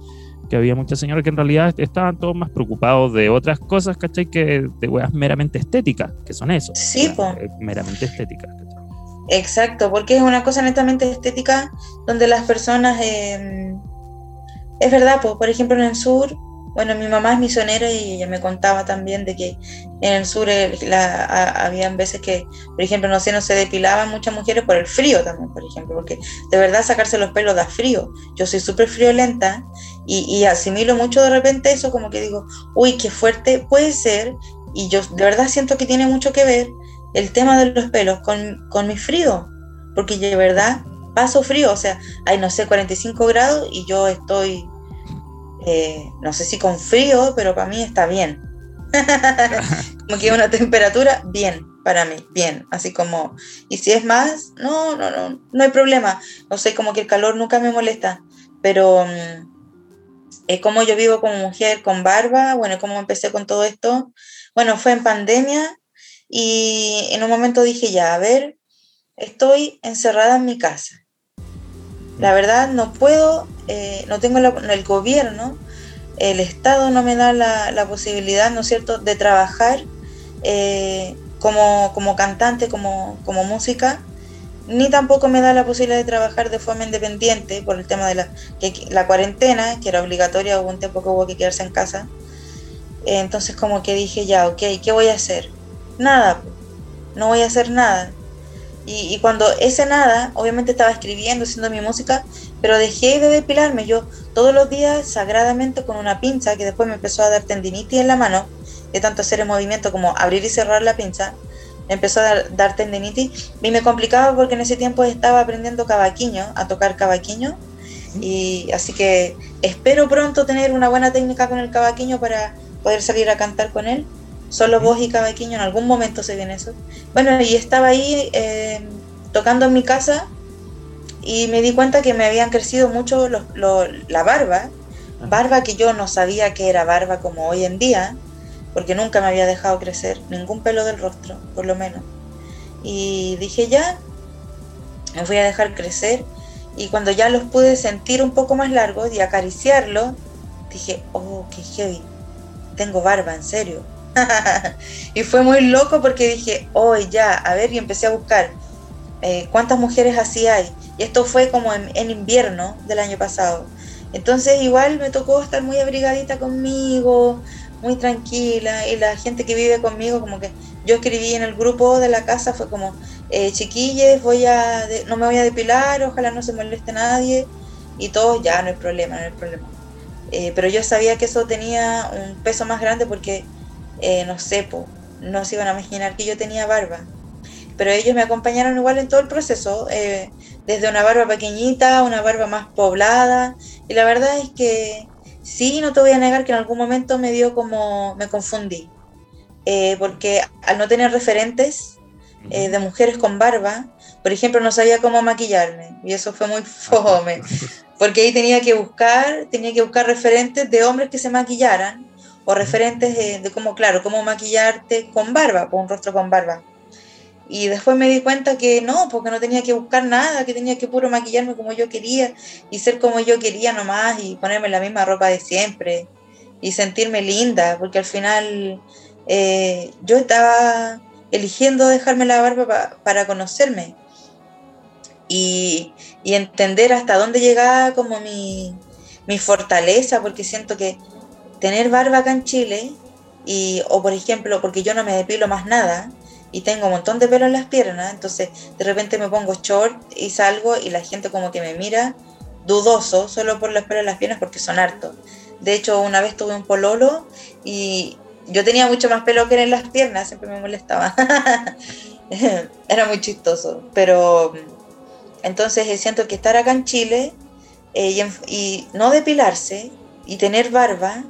que había muchas señoras que en realidad estaban todos más preocupados de otras cosas, ¿cachai? Que de weas meramente estéticas, que son eso. Sí, pues. Meramente estéticas, Exacto, porque es una cosa netamente estética donde las personas... Eh, es verdad, pues, por ejemplo en el sur, bueno, mi mamá es misionera y ella me contaba también de que en el sur eh, habían veces que, por ejemplo, no sé, no se depilaban muchas mujeres por el frío también, por ejemplo, porque de verdad sacarse los pelos da frío. Yo soy súper friolenta y, y asimilo mucho de repente eso, como que digo, uy, qué fuerte puede ser, y yo de verdad siento que tiene mucho que ver el tema de los pelos con, con mi frío, porque de verdad paso frío, o sea, hay no sé, 45 grados y yo estoy, eh, no sé si con frío, pero para mí está bien. como que una temperatura bien para mí, bien, así como, y si es más, no, no, no, no hay problema, no sé, como que el calor nunca me molesta, pero mm, como yo vivo como mujer con barba, bueno, como empecé con todo esto, bueno, fue en pandemia y en un momento dije, ya, a ver, estoy encerrada en mi casa. La verdad no puedo, eh, no tengo el gobierno, el Estado no me da la, posibilidad, ¿no es cierto?, de trabajar eh, como, como, cantante, como, como música, ni tampoco me da la posibilidad de trabajar de forma independiente por el tema de la, que, la cuarentena, que era obligatoria, hubo un tiempo que hubo que quedarse en casa. entonces como que dije, ya, ok, ¿qué voy a hacer? Nada, no voy a hacer nada. Y, cuando ese nada, obviamente estaba escribiendo, haciendo mi música, pero dejé de depilarme. Yo todos los días, sagradamente, con una pinza, que después me empezó a dar tendinitis en la mano, de tanto hacer el movimiento como abrir y cerrar la pinza, empezó a dar, tendinitis. Y me complicaba porque en ese tiempo estaba aprendiendo cavaquinho, a tocar cavaquinho. Y así que espero pronto tener una buena técnica con el cavaquinho para poder salir a cantar con él. Solo vos y Cabaquiño, en algún momento se viene eso. Bueno, y estaba ahí eh, tocando en mi casa y me di cuenta que me habían crecido mucho la barba, barba que yo no sabía que era barba como hoy en día, porque nunca me había dejado crecer ningún pelo del rostro, por lo menos. Y dije ya, me voy a dejar crecer y cuando ya los pude sentir un poco más largos y acariciarlos, dije, oh, qué heavy, tengo barba, en serio y fue muy loco porque dije, oh, ya, a ver, y empecé a buscar eh, cuántas mujeres así hay. Y esto fue como en, en, invierno del año pasado. Entonces igual me tocó estar muy abrigadita conmigo, muy tranquila, y la gente que vive conmigo, como que yo escribí en el grupo de la casa, fue como, eh, chiquilles, voy a, no me voy a depilar, ojalá no se moleste nadie, y todos, ya, no hay problema, no hay problema. Eh, pero yo sabía que eso tenía un peso más grande porque, eh, no sé, no se iban a imaginar que yo tenía barba. Pero ellos me acompañaron igual en todo el proceso, eh, desde una barba pequeñita, una barba más poblada, y la verdad es que sí, no te voy a negar que en algún momento me dio como, me confundí, porque al no tener referentes de mujeres con barba, por ejemplo, no sabía cómo maquillarme, y eso fue muy fome porque ahí tenía que buscar, tenía que buscar referentes de hombres que se maquillaran o referentes de, cómo, claro, cómo maquillarte con barba, con un rostro con barba. Y después me di cuenta que no, porque no tenía que buscar nada, que tenía que puro maquillarme como yo quería y ser como yo quería nomás y ponerme la misma ropa de siempre y sentirme linda, porque al final eh, yo estaba eligiendo dejarme la barba para conocerme y, entender hasta dónde llegaba como mi, fortaleza, porque siento que tener barba acá en Chile, y, o por ejemplo, porque yo no me depilo más nada, y tengo un montón de pelo en las piernas, entonces de repente me pongo short y salgo y la gente como que me mira dudoso solo por los pelos en las piernas porque son hartos. De hecho, una vez tuve un pololo y yo tenía mucho más pelo que en las piernas, siempre me molestaba. Era muy chistoso, pero entonces eh, siento que estar acá en Chile eh, y, no depilarse y tener barba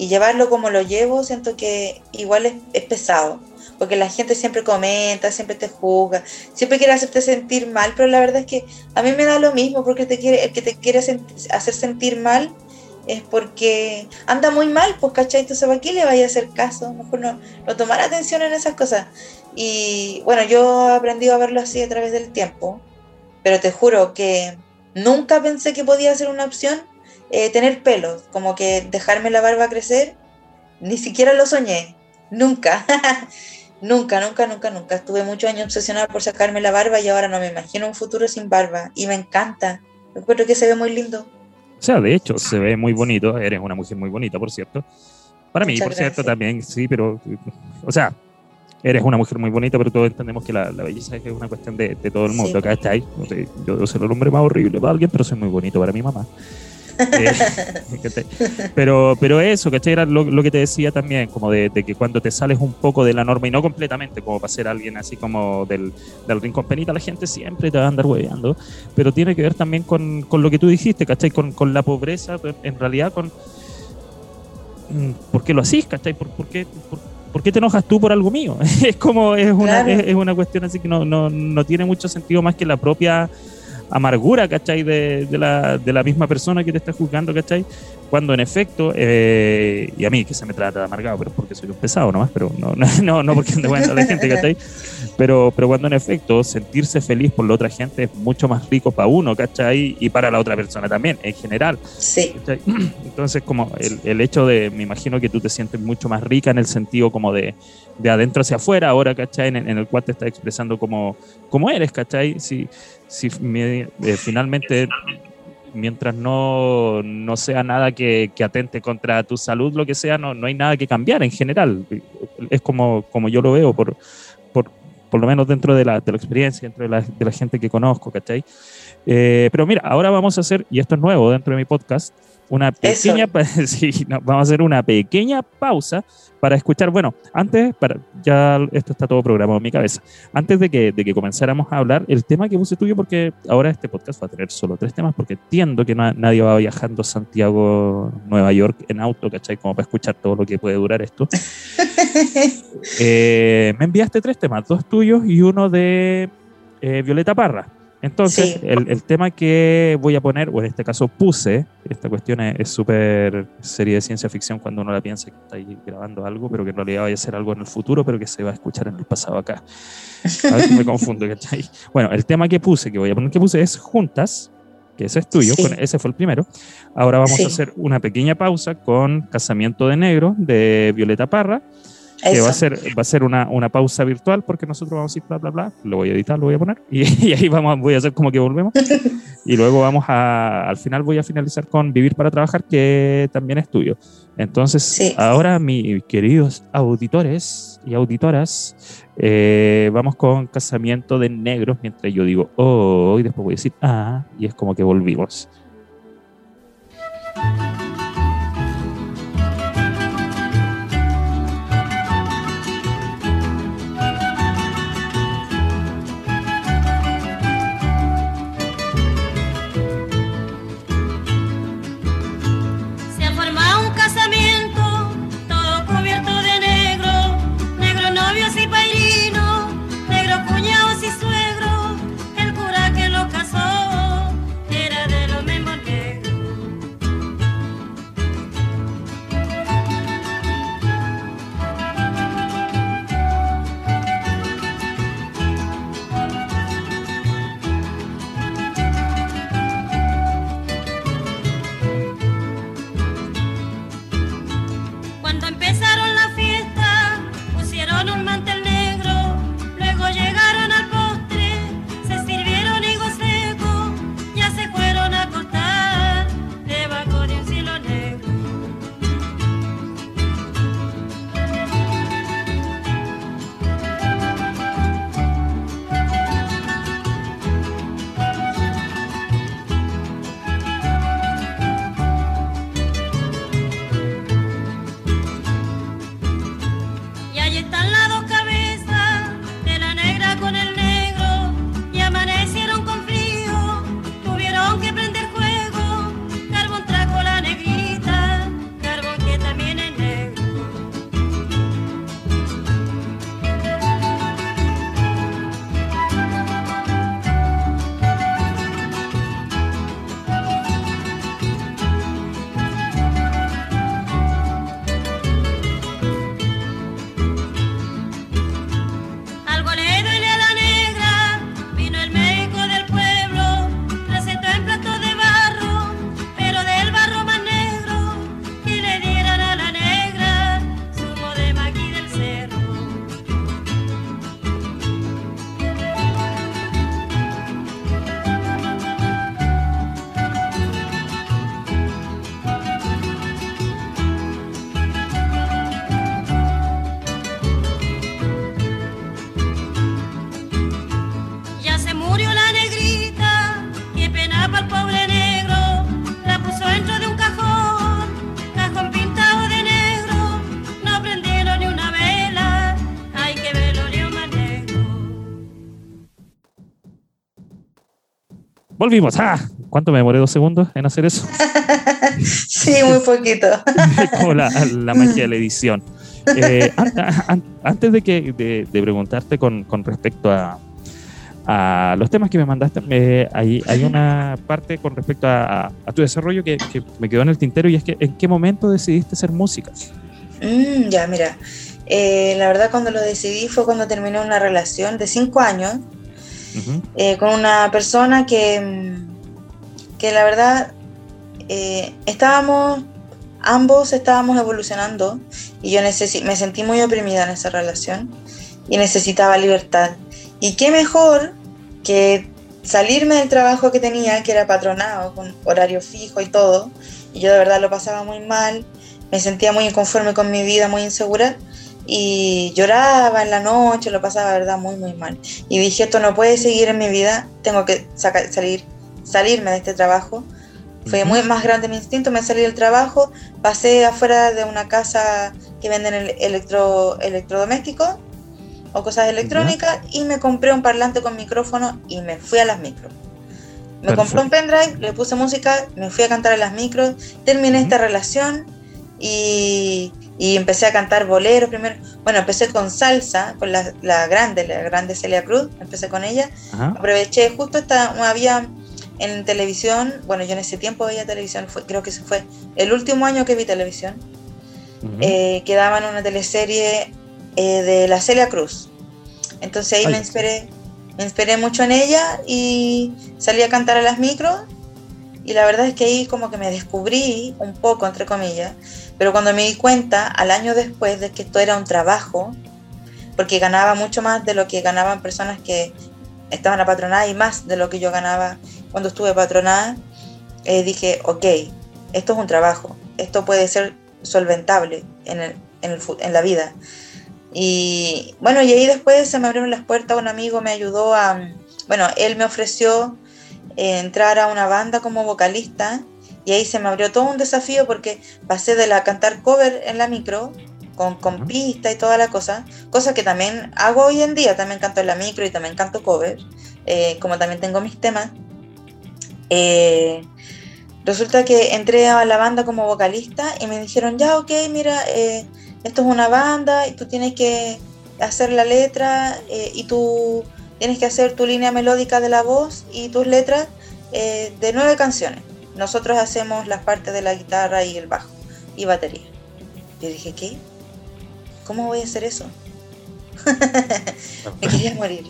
y llevarlo como lo llevo, siento que igual es, pesado, porque la gente siempre comenta, siempre te juzga, siempre quiere hacerte sentir mal, pero la verdad es que a mí me da lo mismo, porque te quiere, el que te quiere hacer sentir mal es porque anda muy mal, pues cachai, entonces ¿para qué le vaya a hacer caso? Mejor no, no tomar atención en esas cosas. Y bueno, yo he aprendido a verlo así a través del tiempo pero te juro que nunca pensé que podía ser una opción eh, tener pelos, como que dejarme la barba crecer, ni siquiera lo soñé, nunca, nunca, nunca, nunca, nunca. Estuve muchos años obsesionada por sacarme la barba y ahora no me imagino un futuro sin barba y me encanta, recuerdo que se ve muy lindo. O sea, de hecho, se ve muy bonito, eres una mujer muy bonita, por cierto. Para mí, por cierto, también, sí, pero, o sea, eres una mujer muy bonita, pero todos entendemos que la, belleza es una cuestión de, todo el mundo. Acá está ahí. Yo debo ser el hombre más horrible para alguien, pero soy muy bonito para mi mamá. Eh, pero, pero eso, ¿cachai? Era lo, que te decía también, como de, que cuando te sales un poco de la norma y no completamente, como para ser alguien así como del, del rincón penita, la gente siempre te va a andar hueveando, pero tiene que ver también con, con lo que tú dijiste, ¿cachai? Con, con la pobreza, en realidad con... Mm, ¿Por qué lo hacís, cachai? ¿Por, por qué, ¿por qué te enojas tú por algo mío? es como, es una, es, una cuestión así que no, no, no, tiene mucho sentido más que la propia amargura, ¿cachai? De, de, la, de la misma persona que te está juzgando, ¿cachai? Cuando en efecto, eh, y a mí que se me trata de amargado, pero porque soy un pesado nomás, pero no, no, no, porque ande bueno la gente, ¿cachai? Pero, pero cuando en efecto sentirse feliz por la otra gente es mucho más rico para uno, ¿cachai? Y para la otra persona también, en general. Sí. Entonces, como el, el, hecho de, me imagino que tú te sientes mucho más rica en el sentido como de, de adentro hacia afuera, ahora, ¿cachai? En, en el cual te estás expresando como, como eres, ¿cachai? Si, si eh, finalmente mientras no, no sea nada que, que, atente contra tu salud, lo que sea, no, no hay nada que cambiar en general. Es como, como yo lo veo, por, por, por lo menos dentro de la, de la experiencia, dentro de la, de la, gente que conozco, ¿cachai? Eh, pero mira, ahora vamos a hacer, y esto es nuevo dentro de mi podcast, una pequeña, sí, vamos a hacer una pequeña pausa para escuchar, bueno, antes, para, ya esto está todo programado en mi cabeza, antes de que, de que comenzáramos a hablar, el tema que puse tuyo, porque ahora este podcast va a tener solo tres temas, porque entiendo que nadie va viajando a Santiago, Nueva York en auto, ¿cachai? Como para escuchar todo lo que puede durar esto. Eh, me enviaste tres temas, dos tuyos y uno de eh, Violeta Parra. Entonces, el, tema que voy a poner, o en este caso puse, esta cuestión es súper serie de ciencia ficción cuando uno la piensa que está ahí grabando algo, pero que en realidad vaya a ser algo en el futuro, pero que se va a escuchar en el pasado acá. A ver si me confundo, ¿cachai? Bueno, el tema que puse, que voy a poner que puse es juntas, que ese es tuyo, ese fue el primero. Ahora vamos a hacer una pequeña pausa con Casamiento de Negro de Violeta Parra que va a ser, va a ser una, una, pausa virtual porque nosotros vamos a ir bla, bla, bla, lo voy a editar, lo voy a poner. Y, ahí vamos, voy a hacer como que volvemos. Y luego vamos a, al final voy a finalizar con Vivir para Trabajar que también es tuyo. Entonces, ahora mis queridos auditores y auditoras, eh, vamos con Casamiento de Negros mientras yo digo, oh, y después voy a decir, ah, y es como que volvimos. Volvimos. ¡Ah! ¿Cuánto me demoré? ¿Dos segundos en hacer eso? sí, muy poquito. Como la, magia de la edición. Eh, antes de, que, de, preguntarte con, con respecto a, a, los temas que me mandaste, eh, hay, hay, una parte con respecto a, tu desarrollo que, que, me quedó en el tintero y es que ¿en qué momento decidiste hacer música? Mm, ya, mira, eh, la verdad cuando lo decidí fue cuando terminé una relación de cinco años eh, con una persona que, que la verdad eh, estábamos, ambos estábamos evolucionando y yo me sentí muy oprimida en esa relación y necesitaba libertad. Y qué mejor que salirme del trabajo que tenía, que era patronado, con horario fijo y todo, y yo de verdad lo pasaba muy mal, me sentía muy inconforme con mi vida, muy insegura, y lloraba en la noche, lo pasaba, verdad, muy, muy mal. Y dije, esto no puede seguir en mi vida, tengo que salir, salirme de este trabajo. Fue muy más grande mi instinto, me salí del trabajo, pasé afuera de una casa que venden el electro, electrodomésticos o cosas electrónicas y me compré un parlante con micrófono y me fui a las micros. Me compré un pendrive, le puse música, me fui a cantar a las micros, terminé esta relación y y empecé a cantar boleros primero. Bueno, empecé con salsa, con la, grande, la grande Celia Cruz, empecé con ella. Aproveché, justo esta, había en televisión, bueno, yo en ese tiempo veía televisión, fue, creo que ese fue el último año que vi televisión, eh, que daban una teleserie eh, de la Celia Cruz. Entonces ahí me inspiré, me inspiré mucho en ella y salí a cantar a las micros y la verdad es que ahí como que me descubrí un poco, entre comillas, pero cuando me di cuenta, al año después de que esto era un trabajo, porque ganaba mucho más de lo que ganaban personas que estaban apatronadas y más de lo que yo ganaba cuando estuve patronada, eh, dije, ok, esto es un trabajo, esto puede ser solventable en, la vida. Y bueno, y ahí después se me abrieron las puertas, un amigo me ayudó a, bueno, él me ofreció eh, entrar a una banda como vocalista y ahí se me abrió todo un desafío porque pasé de la cantar cover en la micro con, con pista y toda la cosa, cosa que también hago hoy en día, también canto en la micro y también canto cover, eh, como también tengo mis temas. Eh, resulta que entré a la banda como vocalista y me dijeron, ya, ok, mira, esto es una banda y tú tienes que hacer la letra y tú tienes que hacer tu línea melódica de la voz y tus letras eh, de nueve canciones. Nosotros hacemos las partes de la guitarra y el bajo y batería. Yo dije, ¿qué? ¿Cómo voy a hacer eso? Me quería morir.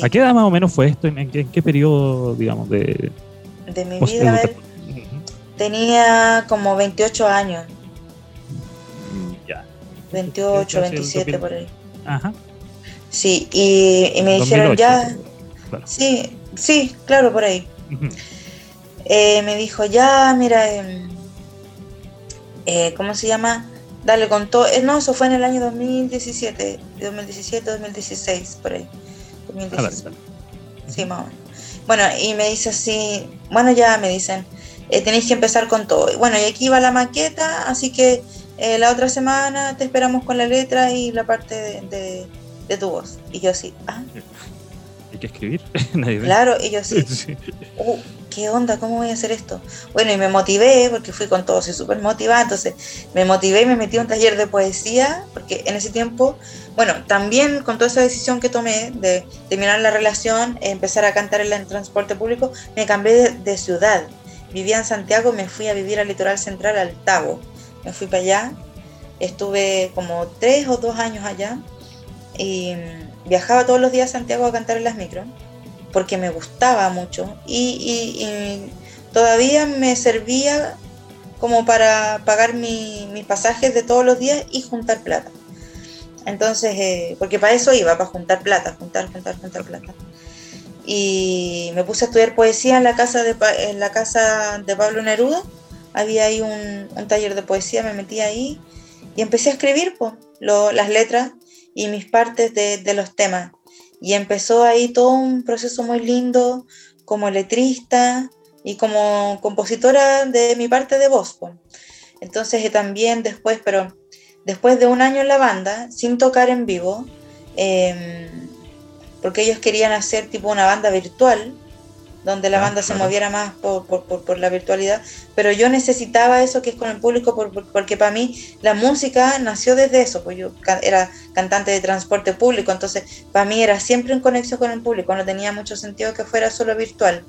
¿A qué edad más o menos fue esto? ¿En, qué, periodo, digamos, de... De mi vida, a ver, tenía como 28 años. Mm, ya. 28, 27 por ahí. Ajá. Sí, y, me dijeron ya. Sí, sí, claro, por ahí. Eh, me dijo, ya, mira, em, eh, ¿cómo se llama? Dale con todo. Eh, no, eso fue en el año 2017, 2017, 2016, por ahí. 2016. Ah, sí, más o menos. Bueno, y me dice así, bueno, ya me dicen, tenéis que empezar con todo. Bueno, y aquí va la maqueta, así que la otra semana te esperamos con la letra y la parte de de tu voz. Y yo así, ah. Hay que escribir. claro, y yo así, uh, ¿qué onda? ¿Cómo voy a hacer esto? Bueno, y me motivé, porque fui con todo, soy súper motivada, entonces me motivé y me metí a un taller de poesía, porque en ese tiempo, bueno, también con toda esa decisión que tomé de terminar la relación, empezar a cantar en el transporte público, me cambié de, de ciudad. Vivía en Santiago, me fui a vivir al litoral central, al Tabo. Me fui para allá, estuve como tres o dos años allá y viajaba todos los días a Santiago a cantar en las micros porque me gustaba mucho y, todavía me servía como para pagar mis pasajes de todos los días y juntar plata. Entonces, eh, porque para eso iba, para juntar plata, juntar, juntar, juntar plata. Y me puse a estudiar poesía en la casa de, en la casa de Pablo Neruda. Había ahí un, taller de poesía, me metí ahí y empecé a escribir pues, las letras y mis partes de, los temas. Y empezó ahí todo un proceso muy lindo como letrista y como compositora de mi parte de voz. Entonces eh, también después, pero después de un año en la banda, sin tocar en vivo, em, porque ellos querían hacer tipo una banda virtual, donde la ah, banda se moviera más por, por, por, la virtualidad, pero yo necesitaba eso que es con el público porque para mí la música nació desde eso, pues yo era cantante de transporte público, entonces para mí era siempre en conexión con el público, no tenía mucho sentido que fuera solo virtual.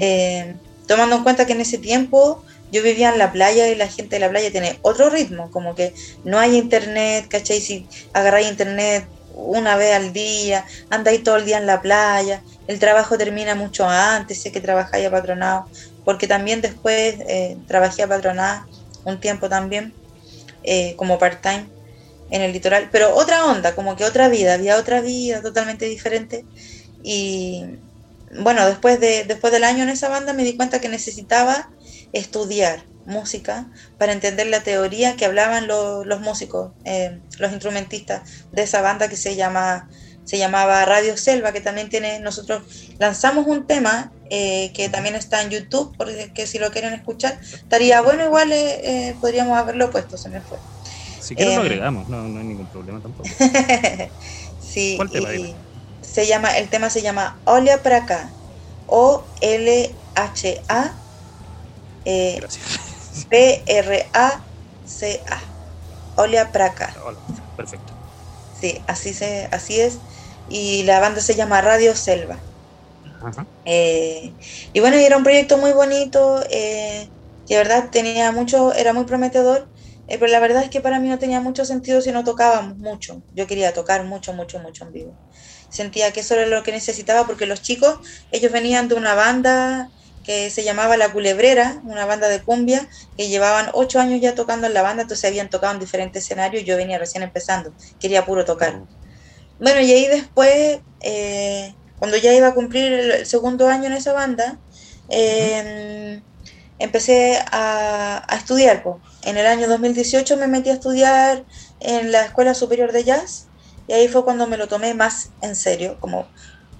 Eh, tomando en cuenta que en ese tiempo yo vivía en la playa y la gente de la playa tiene otro ritmo, como que no hay internet, ¿cachai? Si agarráis internet una vez al día, andáis todo el día en la playa, el trabajo termina mucho antes, sé que trabajáis apatronado, porque también después eh, trabajé apatronada un tiempo también, eh, como part-time en el litoral, pero otra onda, como que otra vida, había otra vida totalmente diferente. Y bueno, después, de, después del año en esa banda me di cuenta que necesitaba estudiar música para entender la teoría que hablaban los músicos, eh, los instrumentistas de esa banda que se llama se llamaba Radio Selva, que también tiene, nosotros lanzamos un tema eh, que también está en YouTube, porque si lo quieren escuchar, estaría bueno, igual eh, podríamos haberlo puesto, se me fue. Si quieren lo agregamos, no, no, hay ningún problema tampoco. sí, ¿Cuál tema, se llama, el tema se llama Olia Praca, O-L-H-A. P-R-A-C-A. Olia Praca. Perfecto. Sí, así, se, así es. Y la banda se llama Radio Selva. Eh, y bueno, era un proyecto muy bonito, eh, de verdad tenía mucho, era muy prometedor, eh, pero la verdad es que para mí no tenía mucho sentido si no tocábamos mucho. Yo quería tocar mucho, mucho, mucho en vivo. Sentía que eso era lo que necesitaba porque los chicos, ellos venían de una banda que se llamaba La Culebrera, una banda de cumbia, que llevaban ocho años ya tocando en la banda, entonces habían tocado en diferentes escenarios, yo venía recién empezando, quería puro tocar. Oh. Bueno, y ahí después, eh, cuando ya iba a cumplir el segundo año en esa banda, em, empecé a, estudiar. En el año 2018 me metí a estudiar en la Escuela Superior de Jazz y ahí fue cuando me lo tomé más en serio, como,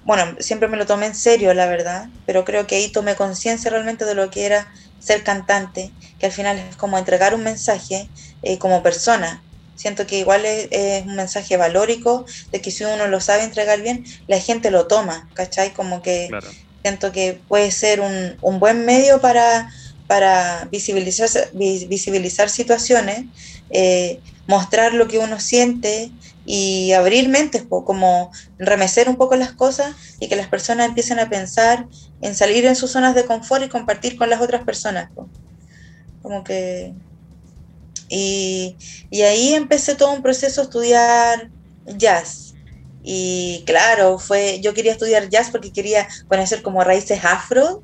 bueno, siempre me lo tomé en serio, la verdad, pero creo que ahí tomé conciencia realmente de lo que era ser cantante, que al final es como entregar un mensaje eh, como persona. Siento que igual es, un mensaje valórico, de que si uno lo sabe entregar bien, la gente lo toma, ¿cachai? Como que siento que puede ser un, un buen medio para para visibilizar, visibilizar situaciones, eh, mostrar lo que uno siente y abrir mentes, como remecer un poco las cosas y que las personas empiecen a pensar en salir en sus zonas de confort y compartir con las otras personas. Como que... Y, y ahí empecé todo un proceso a estudiar jazz. Y claro, fue, yo quería estudiar jazz porque quería conocer como raíces afro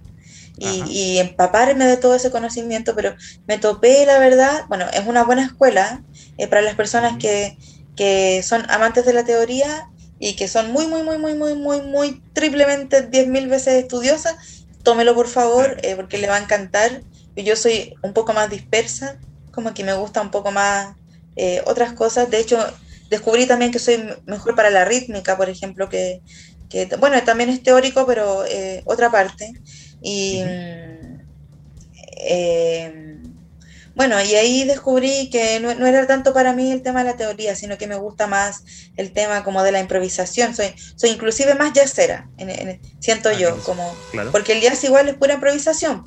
y, empaparme de todo ese conocimiento, pero me topé, la verdad, bueno, es una buena escuela eh, para las personas que, que, son amantes de la teoría y que son muy, muy, muy, muy, muy, muy, muy, triplemente, diez mil veces estudiosas, tómelo por favor, eh, porque le va a encantar. Yo soy un poco más dispersa, como que me gusta un poco más eh, otras cosas. De hecho, descubrí también que soy mejor para la rítmica, por ejemplo, que, que bueno, también es teórico, pero otra parte. Y eh, bueno, y ahí descubrí que no, era tanto para mí el tema de la teoría, sino que me gusta más el tema como de la improvisación. Soy, soy inclusive más jazzera, siento ah, yo, como porque el jazz igual es pura improvisación,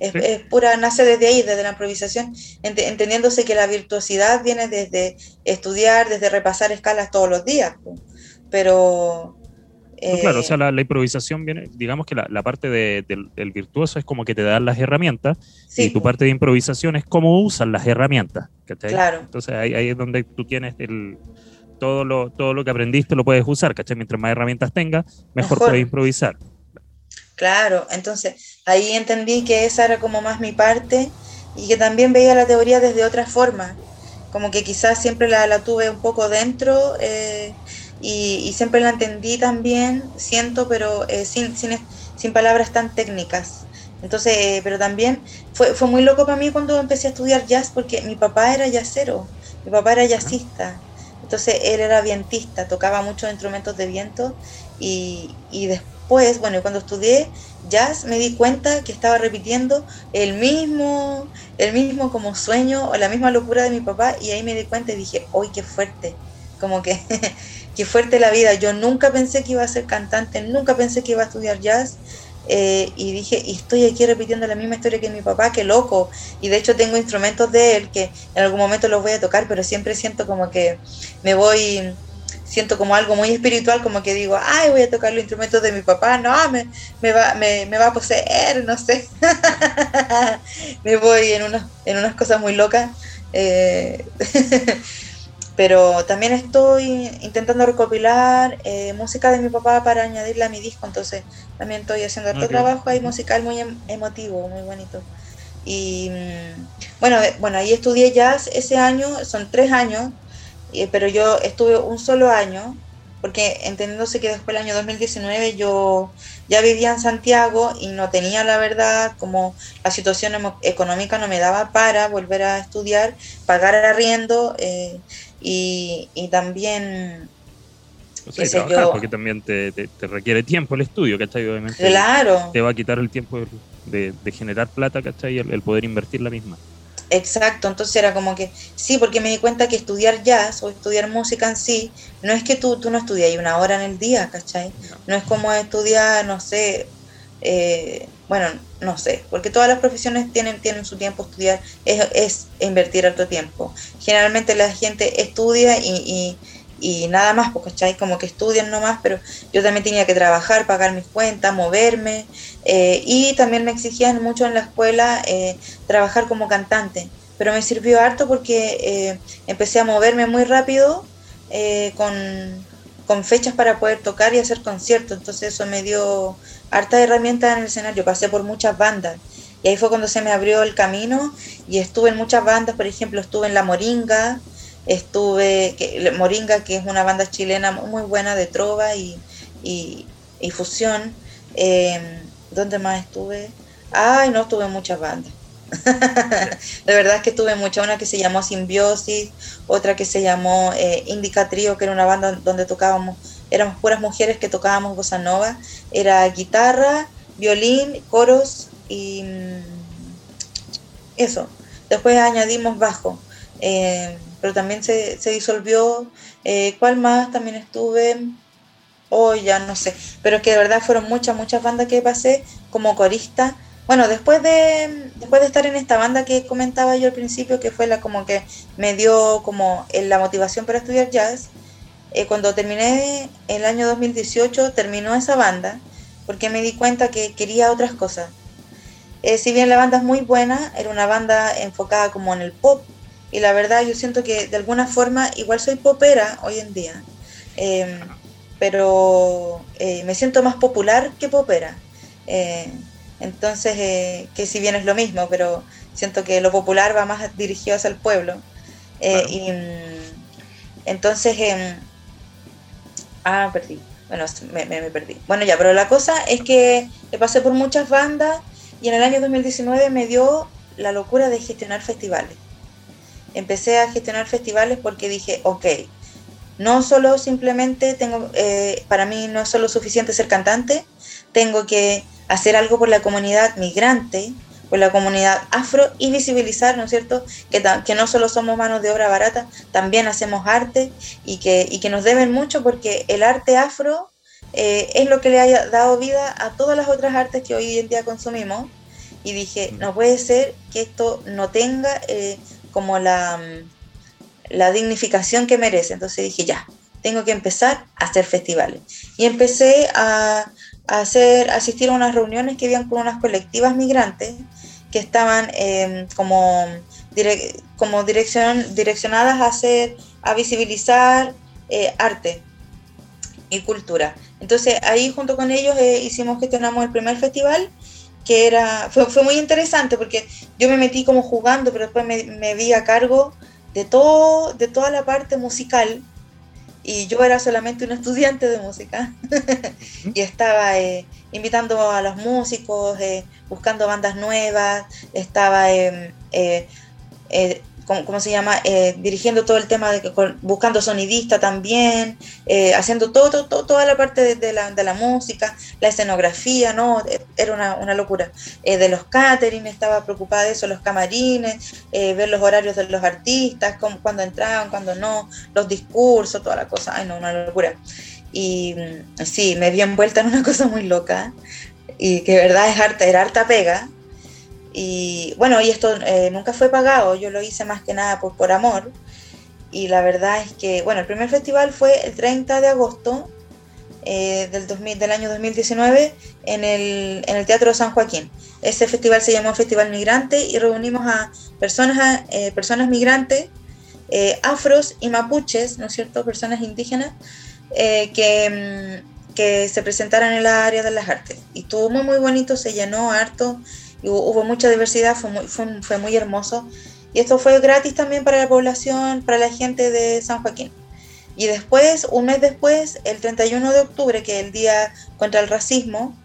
Es, pura, nace desde ahí, desde la improvisación, entendiéndose que la virtuosidad viene desde estudiar, desde repasar escalas todos los días. Pero claro, o sea, eh, la, improvisación viene, digamos que la, parte del, virtuoso es como que te dan las herramientas y tu parte de improvisación es cómo usan las herramientas. Claro. Entonces ahí, es donde tú tienes el, todo, lo, todo lo que aprendiste lo puedes usar, ¿cachai? Mientras más herramientas tengas, mejor, puedes improvisar. Claro, entonces ahí entendí que esa era como más mi parte y que también veía la teoría desde otra forma, como que quizás siempre la, la tuve un poco dentro. Eh, y, siempre la entendí también, siento, pero eh, sin, sin, sin, palabras tan técnicas. Entonces, eh, pero también fue, fue muy loco para mí cuando empecé a estudiar jazz porque mi papá era jazzero, mi papá era jazzista. Entonces él era vientista, tocaba muchos instrumentos de viento y, y después, bueno, cuando estudié jazz me di cuenta que estaba repitiendo el mismo, el mismo como sueño o la misma locura de mi papá y ahí me di cuenta y dije, ¡uy, qué fuerte! Como que qué fuerte la vida. Yo nunca pensé que iba a ser cantante, nunca pensé que iba a estudiar jazz. Eh, y dije, y estoy aquí repitiendo la misma historia que mi papá, qué loco. Y de hecho tengo instrumentos de él que en algún momento los voy a tocar, pero siempre siento como que me voy, siento como algo muy espiritual, como que digo, ay, voy a tocar los instrumentos de mi papá, no, me, va, me, va a poseer, no sé. me voy en unas cosas muy locas. Eh, pero también estoy intentando recopilar eh, música de mi papá para añadirla a mi disco, entonces también estoy haciendo otro trabajo ahí musical muy em, emotivo, muy bonito. Y mm, bueno, bueno, ahí estudié jazz ese año, son tres años, pero yo estuve un solo año, porque entendiéndose que después del año 2019 yo ya vivía en Santiago y no tenía la verdad, como la situación económica no me daba para volver a estudiar, pagar arriendo. Eh, y, y también... O sea, porque también te, te, requiere tiempo el estudio, ¿cachai? Obviamente claro. te va a quitar el tiempo de, de generar plata, ¿cachai? El, el poder invertir la misma. Exacto, entonces era como que, sí, porque me di cuenta que estudiar jazz o estudiar música en sí, no es que tú, tú no estudias una hora en el día, ¿cachai? No, es como estudiar, no sé, eh, bueno, no sé, porque todas las profesiones tienen, tienen su tiempo estudiar, es, es invertir alto tiempo. Generalmente la gente estudia y, y, nada más, porque ¿cachai? Como que estudian nomás, pero yo también tenía que trabajar, pagar mis cuentas, moverme, eh, y también me exigían mucho en la escuela eh, trabajar como cantante, pero me sirvió harto porque empecé a moverme muy rápido con con fechas para poder tocar y hacer conciertos. Entonces eso me dio harta herramientas en el escenario. Pasé por muchas bandas. Y ahí fue cuando se me abrió el camino y estuve en muchas bandas, por ejemplo, estuve en La Moringa, estuve, Moringa, que es una banda chilena muy buena de trova y, fusión. Eh, ¿Dónde más estuve? Ay, no, estuve en muchas bandas. de verdad es que tuve mucha, una que se llamó Simbiosis, otra que se llamó eh, Indica Trio, que era una banda donde tocábamos, éramos puras mujeres que tocábamos bossa nova, era guitarra, violín, coros y mm, eso. Después añadimos bajo, eh, pero también se, disolvió. Eh, ¿Cuál más? También estuve, oh ya no sé, pero que de verdad fueron muchas, muchas bandas que pasé como corista bueno, después de, después de estar en esta banda que comentaba yo al principio, que fue la como que me dio como la motivación para estudiar jazz, eh, cuando terminé el año 2018, terminó esa banda, porque me di cuenta que quería otras cosas. Eh, si bien la banda es muy buena, era una banda enfocada como en el pop, y la verdad yo siento que de alguna forma igual soy popera hoy en día, pero eh, me siento más popular que popera. Entonces, eh, que si bien es lo mismo, pero siento que lo popular va más dirigido hacia el pueblo. Eh, y mm, entonces, em, ah, perdí. Bueno, me, perdí. Bueno, ya, pero la cosa es que pasé por muchas bandas y en el año 2019 me dio la locura de gestionar festivales. Empecé a gestionar festivales porque dije, ok, no solo simplemente tengo, eh, para mí no es solo suficiente ser cantante, tengo que hacer algo por la comunidad migrante, por la comunidad afro y visibilizar, ¿no es cierto?, que, que no solo somos manos de obra barata, también hacemos arte y que, y que nos deben mucho porque el arte afro eh, es lo que le ha dado vida a todas las otras artes que hoy en día consumimos. Y dije, no puede ser que esto no tenga eh, como la, la dignificación que merece. Entonces dije, ya, tengo que empezar a hacer festivales. Y empecé a, hacer, asistir a unas reuniones que habían con unas colectivas migrantes que estaban em, como, como direccionadas a hacer, a visibilizar eh, arte y cultura. Entonces ahí junto con ellos eh, hicimos, gestionamos el primer festival que era, fue, fue, muy interesante porque yo me metí como jugando, pero después me, me vi a cargo de, todo, de toda la parte musical y yo era solamente un estudiante de música. Y estaba eh, invitando a los músicos, eh, buscando bandas nuevas, estaba em, eh, ¿cómo, se llama? Eh, dirigiendo todo el tema, de, buscando sonidista también, eh, haciendo todo, todo, toda la parte de, la, de, la, música, la escenografía, ¿no? Eh, era una, una locura. de los catering, estaba preocupada de eso, los camarines, ver los horarios de los artistas, cómo, cuándo entraban, cuándo no, los discursos, toda la cosa, ay no, una locura. Y mm, sí, me vi envuelta en una cosa muy loca y que verdad es harta, era harta pega, y bueno, y esto eh, nunca fue pagado, yo lo hice más que nada por, por amor. Y la verdad es que, bueno, el primer festival fue el 30 de agosto eh, del, 2000, del año 2019 en el, en el Teatro San Joaquín. Ese festival se llamó Festival Migrante y reunimos a personas, eh, personas migrantes, afros y mapuches, ¿no es cierto? Personas indígenas que, mm, que se presentaran en la área de las artes. Y estuvo muy, muy bonito, se llenó harto hubo, mucha diversidad, fue muy, fue, muy hermoso. Y esto fue gratis también para la población, para la gente de San Joaquín. Y después, un mes después, el 31 de octubre, que es el Día contra el Racismo,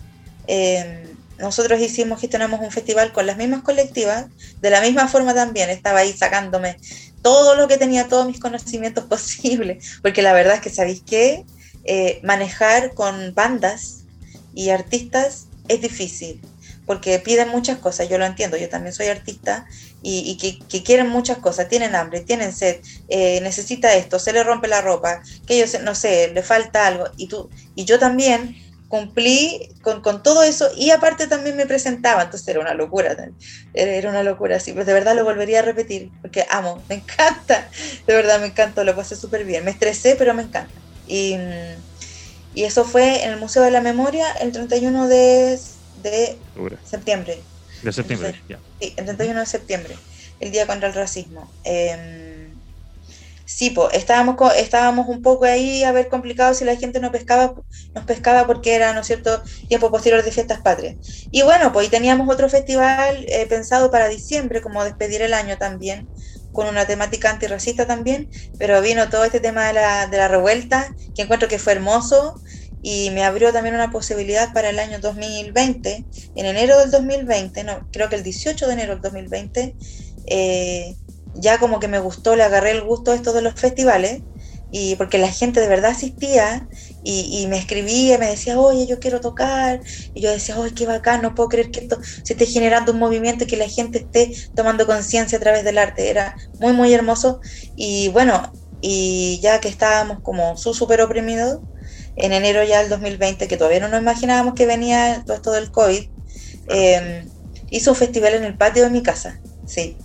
em, nosotros hicimos, gestionamos un festival con las mismas colectivas, de la misma forma también, estaba ahí sacándome todo lo que tenía, todos mis conocimientos posibles, porque la verdad es que, ¿sabéis qué? Eh, manejar con bandas y artistas es difícil porque piden muchas cosas, yo lo entiendo, yo también soy artista y, que, quieren muchas cosas, tienen hambre, tienen sed, eh, necesita esto, se le rompe la ropa, que ellos, no sé, le falta algo, y, tú, y yo también cumplí con, todo eso y aparte también me presentaba, entonces era una locura, era una locura, sí, pues de verdad lo volvería a repetir, porque amo, me encanta, de verdad me encantó, lo pasé súper bien, me estresé, pero me encanta. Y, y eso fue en el Museo de la Memoria el 31 de de septiembre. De septiembre, ya. Sí, el 31 de septiembre, el Día contra el Racismo. Em, Sí, pues estábamos, estábamos un poco ahí a ver complicado si la gente no pescaba, nos pescaba porque era, ¿no es cierto?, tiempo posterior de fiestas patrias. Y bueno, pues teníamos otro festival eh, pensado para diciembre, como despedir el año también, con una temática antirracista también, pero vino todo este tema de la, de la revuelta, que encuentro que fue hermoso y me abrió también una posibilidad para el año 2020, en enero del 2020, no, creo que el 18 de enero del 2020, eh, ya como que me gustó, le agarré el gusto a esto de los festivales, y porque la gente de verdad asistía y, me escribía, me decía, oye, yo quiero tocar, y yo decía, oye, qué bacán, no puedo creer que esto se esté generando un movimiento y que la gente esté tomando conciencia a través del arte, era muy, muy hermoso, y bueno, y ya que estábamos como súper oprimidos, en enero ya del 2020, que todavía no nos imaginábamos que venía todo esto del COVID, eh, hizo un festival en el patio de mi casa, sí,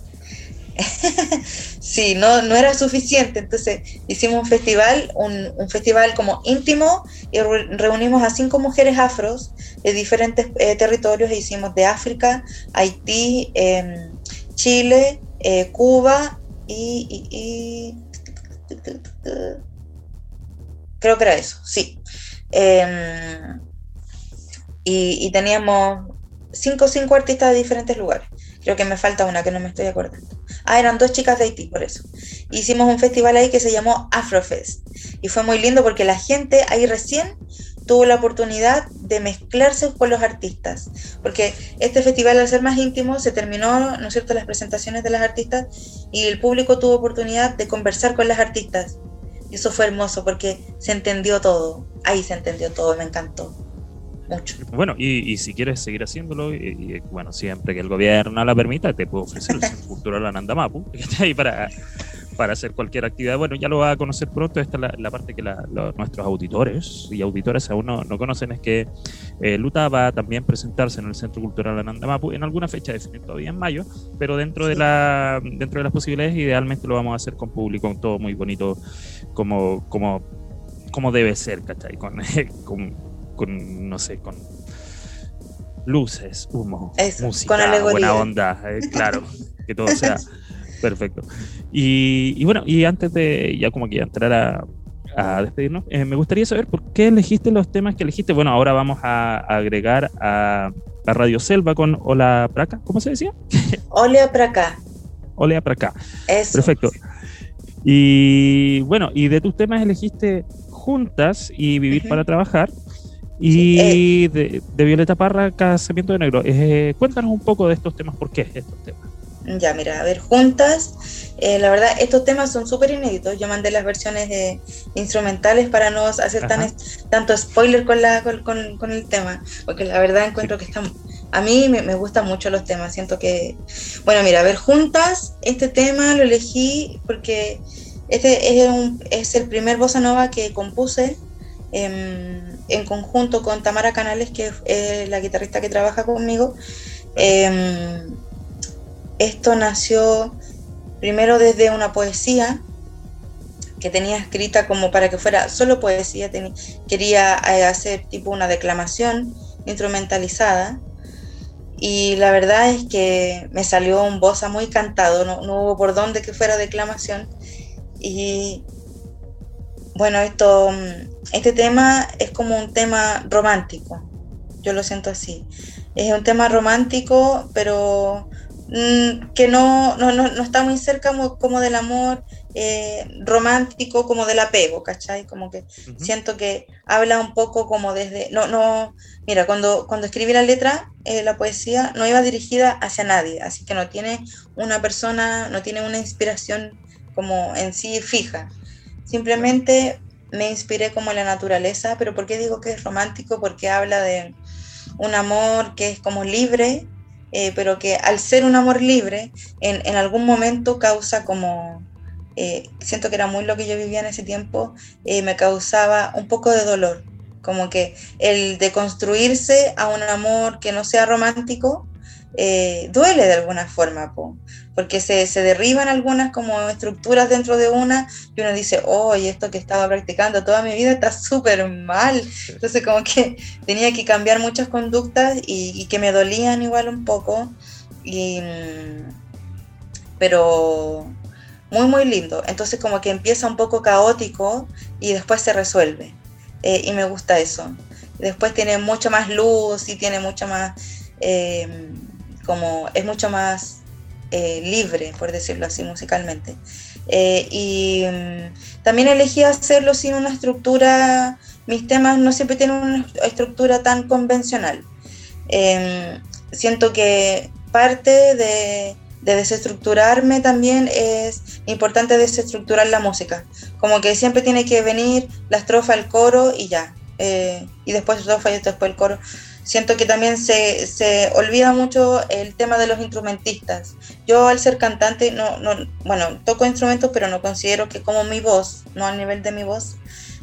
sí, no, no era suficiente. Entonces hicimos un festival, un, festival como íntimo y reunimos a cinco mujeres afros de diferentes eh, territorios. E hicimos de África, Haití, em, Chile, eh, Cuba y, Creo que era eso, sí. Em, y, teníamos cinco, cinco artistas de diferentes lugares. Creo que me falta una que no me estoy acordando. Ah, eran dos chicas de Haití, por eso. Hicimos un festival ahí que se llamó Afrofest. Y fue muy lindo porque la gente ahí recién tuvo la oportunidad de mezclarse con los artistas. Porque este festival, al ser más íntimo, se terminó, ¿no es cierto?, las presentaciones de las artistas y el público tuvo oportunidad de conversar con las artistas. Y eso fue hermoso porque se entendió todo. Ahí se entendió todo, me encantó. Bueno, y, si quieres seguir haciéndolo, y, bueno, siempre que el gobierno la permita, te puedo ofrecer el Centro Cultural Anandamapu, que está ahí para, para hacer cualquier actividad. Bueno, ya lo va a conocer pronto. Esta es la, parte que nuestros auditores y auditores aún no, conocen, es que eh, Luta va a también presentarse en el Centro Cultural Anandamapu en alguna fecha definida todavía en mayo, pero dentro de, la, dentro de las posibilidades, idealmente lo vamos a hacer con público, todo muy bonito, como, como, como debe ser, ¿cachai? Con, con con, no sé, con luces, humo, música, buena onda, eh, claro, que todo sea perfecto. Y, bueno, y antes de ya como que entrar a, a despedirnos, eh, me gustaría saber por qué elegiste los temas que elegiste. Bueno, ahora vamos a, agregar a, a, Radio Selva con Hola Praca, ¿cómo se decía? Olea Praca. Olea Praca. Eso. Perfecto. Y bueno, y de tus temas elegiste Juntas y Vivir para Trabajar. Y eh, de, Violeta Parra, Casamiento de Negro. Eh, cuéntanos un poco de estos temas, ¿por qué estos temas? Ya, mira, a ver, juntas, eh, la verdad, estos temas son súper inéditos. Yo mandé las versiones de instrumentales para no hacer tan, tanto spoiler con, la, con, el tema, porque la verdad encuentro que están... A mí me, me, gustan mucho los temas, siento que... Bueno, mira, a ver, juntas, este tema lo elegí porque este es, un, es el primer bossa nova que compuse en, conjunto con Tamara Canales, que es la guitarrista que trabaja conmigo. Em, esto nació primero desde una poesía que tenía escrita como para que fuera solo poesía, quería eh, hacer tipo una declamación instrumentalizada y la verdad es que me salió un bossa muy cantado, no, no hubo por dónde que fuera declamación y bueno, esto, mm, este tema es como un tema romántico, yo lo siento así. Es un tema romántico, pero mm, que no, no, está muy cerca como, del amor eh, romántico, como del apego, ¿cachai? Como que siento que habla un poco como desde... No, no, mira, cuando, cuando escribí la letra, eh, la poesía no iba dirigida hacia nadie, así que no tiene una persona, no tiene una inspiración como en sí fija. Simplemente me inspiré como en la naturaleza, pero ¿por qué digo que es romántico? Porque habla de un amor que es como libre, eh, pero que al ser un amor libre, en, algún momento causa como, eh, siento que era muy lo que yo vivía en ese tiempo, eh, me causaba un poco de dolor, como que el de construirse a un amor que no sea romántico, duele de alguna forma, porque se, se, derriban algunas como estructuras dentro de una y uno dice, oye, esto que estaba practicando toda mi vida está súper mal. Entonces como que tenía que cambiar muchas conductas y, que me dolían igual un poco. Y, pero, muy, muy lindo. Entonces como que empieza un poco caótico y después se resuelve. Eh, y me gusta eso. Después tiene mucha más luz y tiene mucha más, eh, como es mucho más eh, libre, por decirlo así, musicalmente. y mm, también elegí hacerlo sin una estructura, mis temas no siempre tienen una estructura tan convencional. Em, siento que parte de de desestructurarme también es importante desestructurar la música. Como que siempre tiene que venir la estrofa, el coro y ya. Eh, y después la estrofa y después el coro. Siento que también se, se, olvida mucho el tema de los instrumentistas. Yo al ser cantante, no, no, bueno, toco instrumentos, pero no considero que como mi voz, no al nivel de mi voz,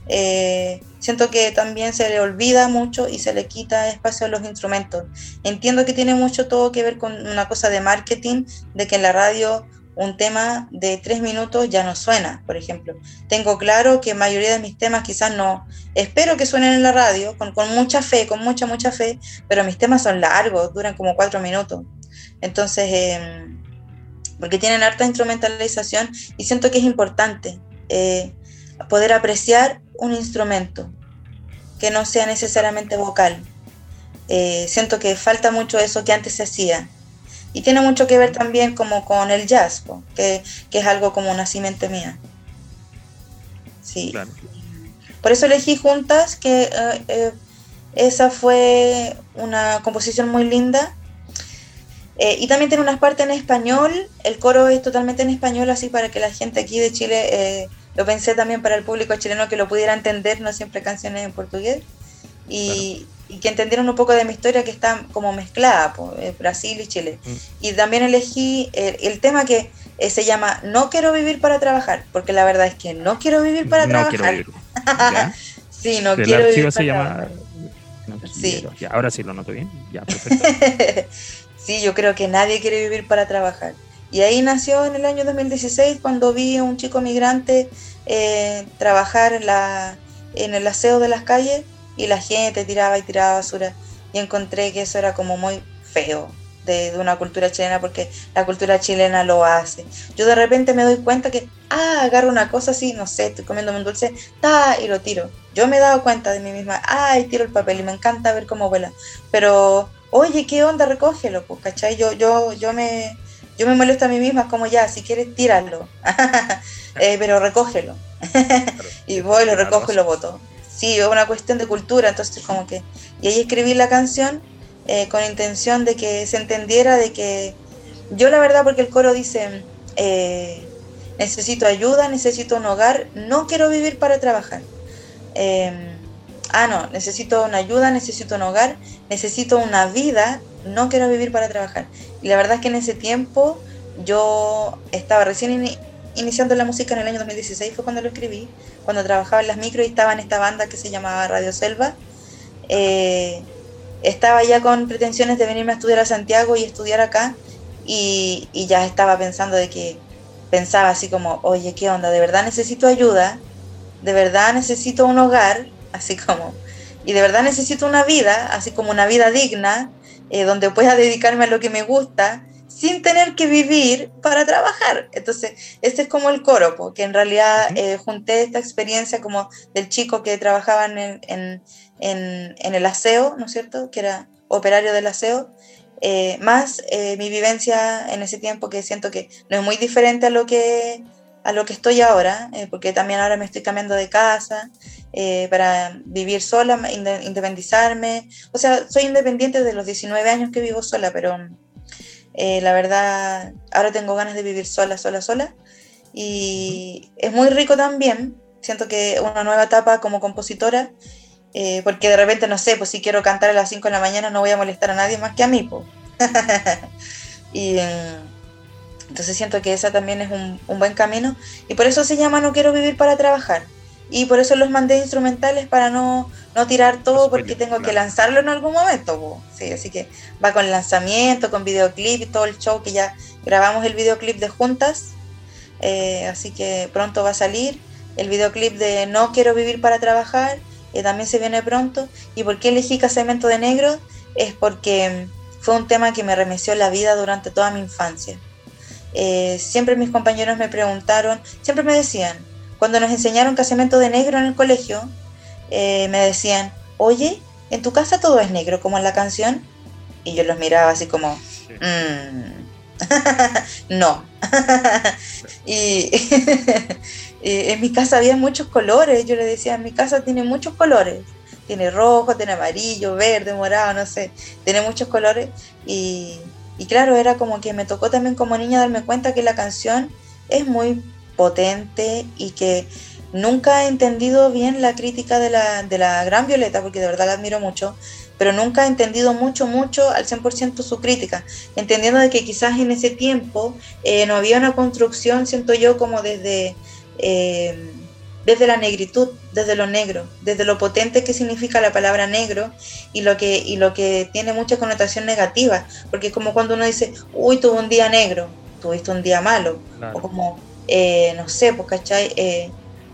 eh, siento que también se le olvida mucho y se le quita espacio a los instrumentos. Entiendo que tiene mucho todo que ver con una cosa de marketing, de que en la radio un tema de tres minutos ya no suena, por ejemplo. Tengo claro que mayoría de mis temas quizás no, espero que suenen en la radio, con, con mucha fe, con mucha, mucha fe, pero mis temas son largos, duran como cuatro minutos. Entonces, em, porque tienen harta instrumentalización y siento que es importante eh, poder apreciar un instrumento que no sea necesariamente vocal. Eh, siento que falta mucho eso que antes se hacía. Y tiene mucho que ver también como con el jazz, que, es algo como nacimiento mía. Sí. Por eso elegí Juntas, que eh, eh, esa fue una composición muy linda. y también tiene unas partes en español, el coro es totalmente en español, así para que la gente aquí de Chile lo pensé también para el público chileno que lo pudiera entender, no siempre canciones en portugués, y, que entendieran un poco de mi historia que está como mezclada, pues, Brasil y Chile. Mm. Y también elegí el, tema que eh, se llama No quiero vivir para trabajar, porque la verdad es que no quiero vivir para trabajar. Quiero vivir. sí, no quiero vivir para trabajar. sí. ahora sí lo noto bien. Ya, sí, yo creo que nadie quiere vivir para trabajar. Y ahí nació en el año 2016 cuando vi a un chico migrante eh, trabajar en, la, en el aseo de las calles y la gente tiraba y tiraba basura. Y encontré que eso era como muy feo de, una cultura chilena porque la cultura chilena lo hace. Yo de repente me doy cuenta que, ah, agarro una cosa así, no sé, estoy comiéndome un dulce, ta, y lo tiro. Yo me he dado cuenta de mí misma, ah, y tiro el papel y me encanta ver cómo vuela. Pero, oye, ¿qué onda? Recógelo, pues, ¿cachai? Yo, yo, yo me yo me molesto a mí misma, como ya, si quieres, tíralo, eh, pero recógelo. y voy, lo recojo y lo voto. Sí, es una cuestión de cultura, entonces como que... Y ahí escribí la canción eh, con intención de que se entendiera de que... Yo la verdad, porque el coro dice, eh, necesito ayuda, necesito un hogar, no quiero vivir para trabajar. Em, ah, no, necesito una ayuda, necesito un hogar, necesito una vida, no quiero vivir para trabajar. Y la verdad es que en ese tiempo yo estaba recién iniciando la música en el año 2016, fue cuando lo escribí, cuando trabajaba en las micro y estaba en esta banda que se llamaba Radio Selva. Eh, estaba ya con pretensiones de venirme a estudiar a Santiago y estudiar acá y, ya estaba pensando de que pensaba así como, oye, ¿qué onda? ¿De verdad necesito ayuda? ¿De verdad necesito un hogar? Así como, y de verdad necesito una vida, así como una vida digna, eh, donde pueda dedicarme a lo que me gusta sin tener que vivir para trabajar. Entonces, este es como el coro, porque en realidad eh, junté esta experiencia como del chico que trabajaba en, en, en, el aseo, ¿no es cierto? Que era operario del aseo, eh, más mi vivencia en ese tiempo que siento que no es muy diferente a lo que, a lo que estoy ahora, porque también ahora me estoy cambiando de casa, eh, para vivir sola, independizarme. O sea, soy independiente desde los 19 años que vivo sola, pero eh, la verdad, ahora tengo ganas de vivir sola, sola, sola. Y es muy rico también. Siento que una nueva etapa como compositora, eh, porque de repente, no sé, pues si quiero cantar a las 5 de la mañana no voy a molestar a nadie más que a mí. Pues. y entonces siento que esa también es un, un buen camino. Y por eso se llama No quiero vivir para trabajar y por eso los mandé instrumentales para no, no tirar todo porque tengo que lanzarlo en algún momento. Sí, así que va con lanzamiento, con videoclip y todo el show que ya grabamos el videoclip de juntas. Eh, así que pronto va a salir el videoclip de No quiero vivir para trabajar, que también se viene pronto. ¿Y por qué elegí Casamiento de Negro? Es porque fue un tema que me remeció la vida durante toda mi infancia. eh, siempre mis compañeros me preguntaron, siempre me decían, cuando nos enseñaron casamiento de negro en el colegio, eh, me decían, oye, ¿en tu casa todo es negro como en la canción? Y yo los miraba así como, mm, no. y, en mi casa había muchos colores, yo le decía, mi casa tiene muchos colores. Tiene rojo, tiene amarillo, verde, morado, no sé, tiene muchos colores. Y, y claro, era como que me tocó también como niña darme cuenta que la canción es muy potente y que nunca he entendido bien la crítica de la, de la gran Violeta, porque de verdad la admiro mucho, pero nunca he entendido mucho, mucho al 100% su crítica, entendiendo de que quizás en ese tiempo eh, no había una construcción, siento yo, como desde, eh, desde la negritud, desde lo negro, desde lo potente que significa la palabra negro y lo que, y lo que tiene mucha connotación negativa, porque es como cuando uno dice, uy, tuvo un día negro, tuviste un día malo, o como, eh, no sé, pues, ¿cachai?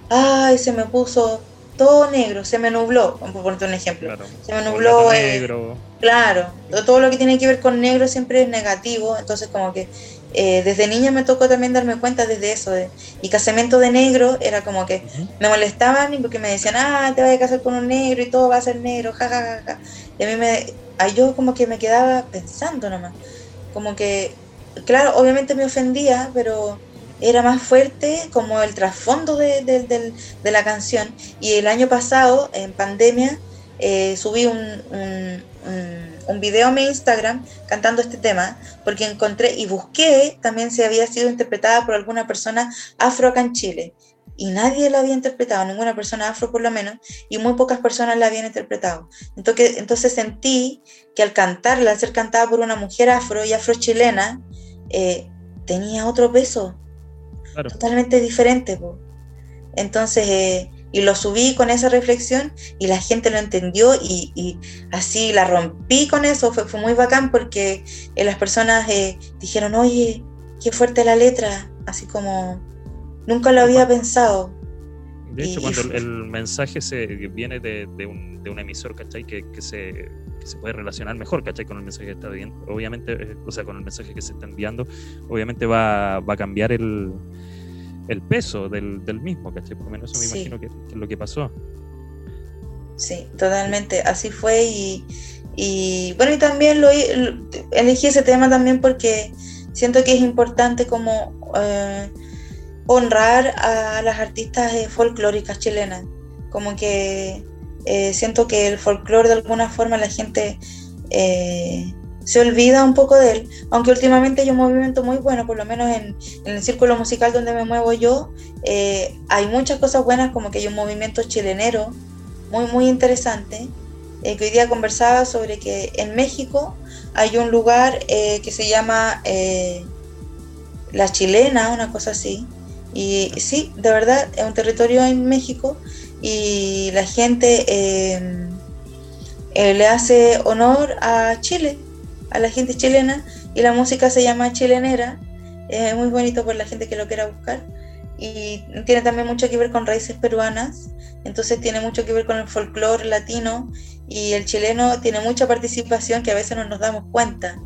ay, se me puso todo negro, se me nubló, por ponerte un ejemplo. se me nubló. Eh, negro. Claro, todo lo que tiene que ver con negro siempre es negativo, entonces como que eh, desde niña me tocó también darme cuenta desde eso. De, y casamiento de negro era como que me molestaban porque me decían, ah, te vas a casar con un negro y todo va a ser negro, jajaja. Ja, ja, Y a mí me, a yo como que me quedaba pensando nomás. Como que, claro, obviamente me ofendía, pero era más fuerte como el trasfondo de, la canción. Y el año pasado, en pandemia, eh, subí un, un, video a mi Instagram cantando este tema, porque encontré y busqué también si había sido interpretada por alguna persona afro acá en Chile. Y nadie la había interpretado, ninguna persona afro por lo menos, y muy pocas personas la habían interpretado. Entonces, entonces sentí que al cantarla, al ser cantada por una mujer afro y afro chilena, eh, tenía otro peso, totalmente diferente. Entonces, eh, y lo subí con esa reflexión y la gente lo entendió y, así la rompí con eso, fue, fue muy bacán porque eh, las personas eh, dijeron, oye, qué fuerte la letra, así como nunca lo había pensado. De hecho, cuando el, mensaje se viene de, un, de un, emisor, ¿cachai? Que, que, se, que, se, puede relacionar mejor, ¿cachai? Con el mensaje que está viendo. Obviamente, o sea, con el mensaje que se está enviando, obviamente va, va a cambiar el, el peso del, del, mismo, ¿cachai? Por lo menos eso me imagino que, es lo que pasó. Sí, totalmente, así fue y, y bueno, y también lo, elegí ese tema también porque siento que es importante como eh, honrar a las artistas folclóricas chilenas, como que eh, siento que el folclore de alguna forma la gente eh, se olvida un poco de él, aunque últimamente hay un movimiento muy bueno, por lo menos en, el círculo musical donde me muevo yo, eh, hay muchas cosas buenas, como que hay un movimiento chilenero muy, muy interesante, eh, que hoy día conversaba sobre que en México hay un lugar eh, que se llama La Chilena, una cosa así, y sí, de verdad, es un territorio en México y la gente... le hace honor a Chile, a la gente chilena y la música se llama chilenera. Es muy bonito por la gente que lo quiera buscar. Y tiene también mucho que ver con raíces peruanas, entonces tiene mucho que ver con el folclore latino y el chileno tiene mucha participación que a veces no nos damos cuenta.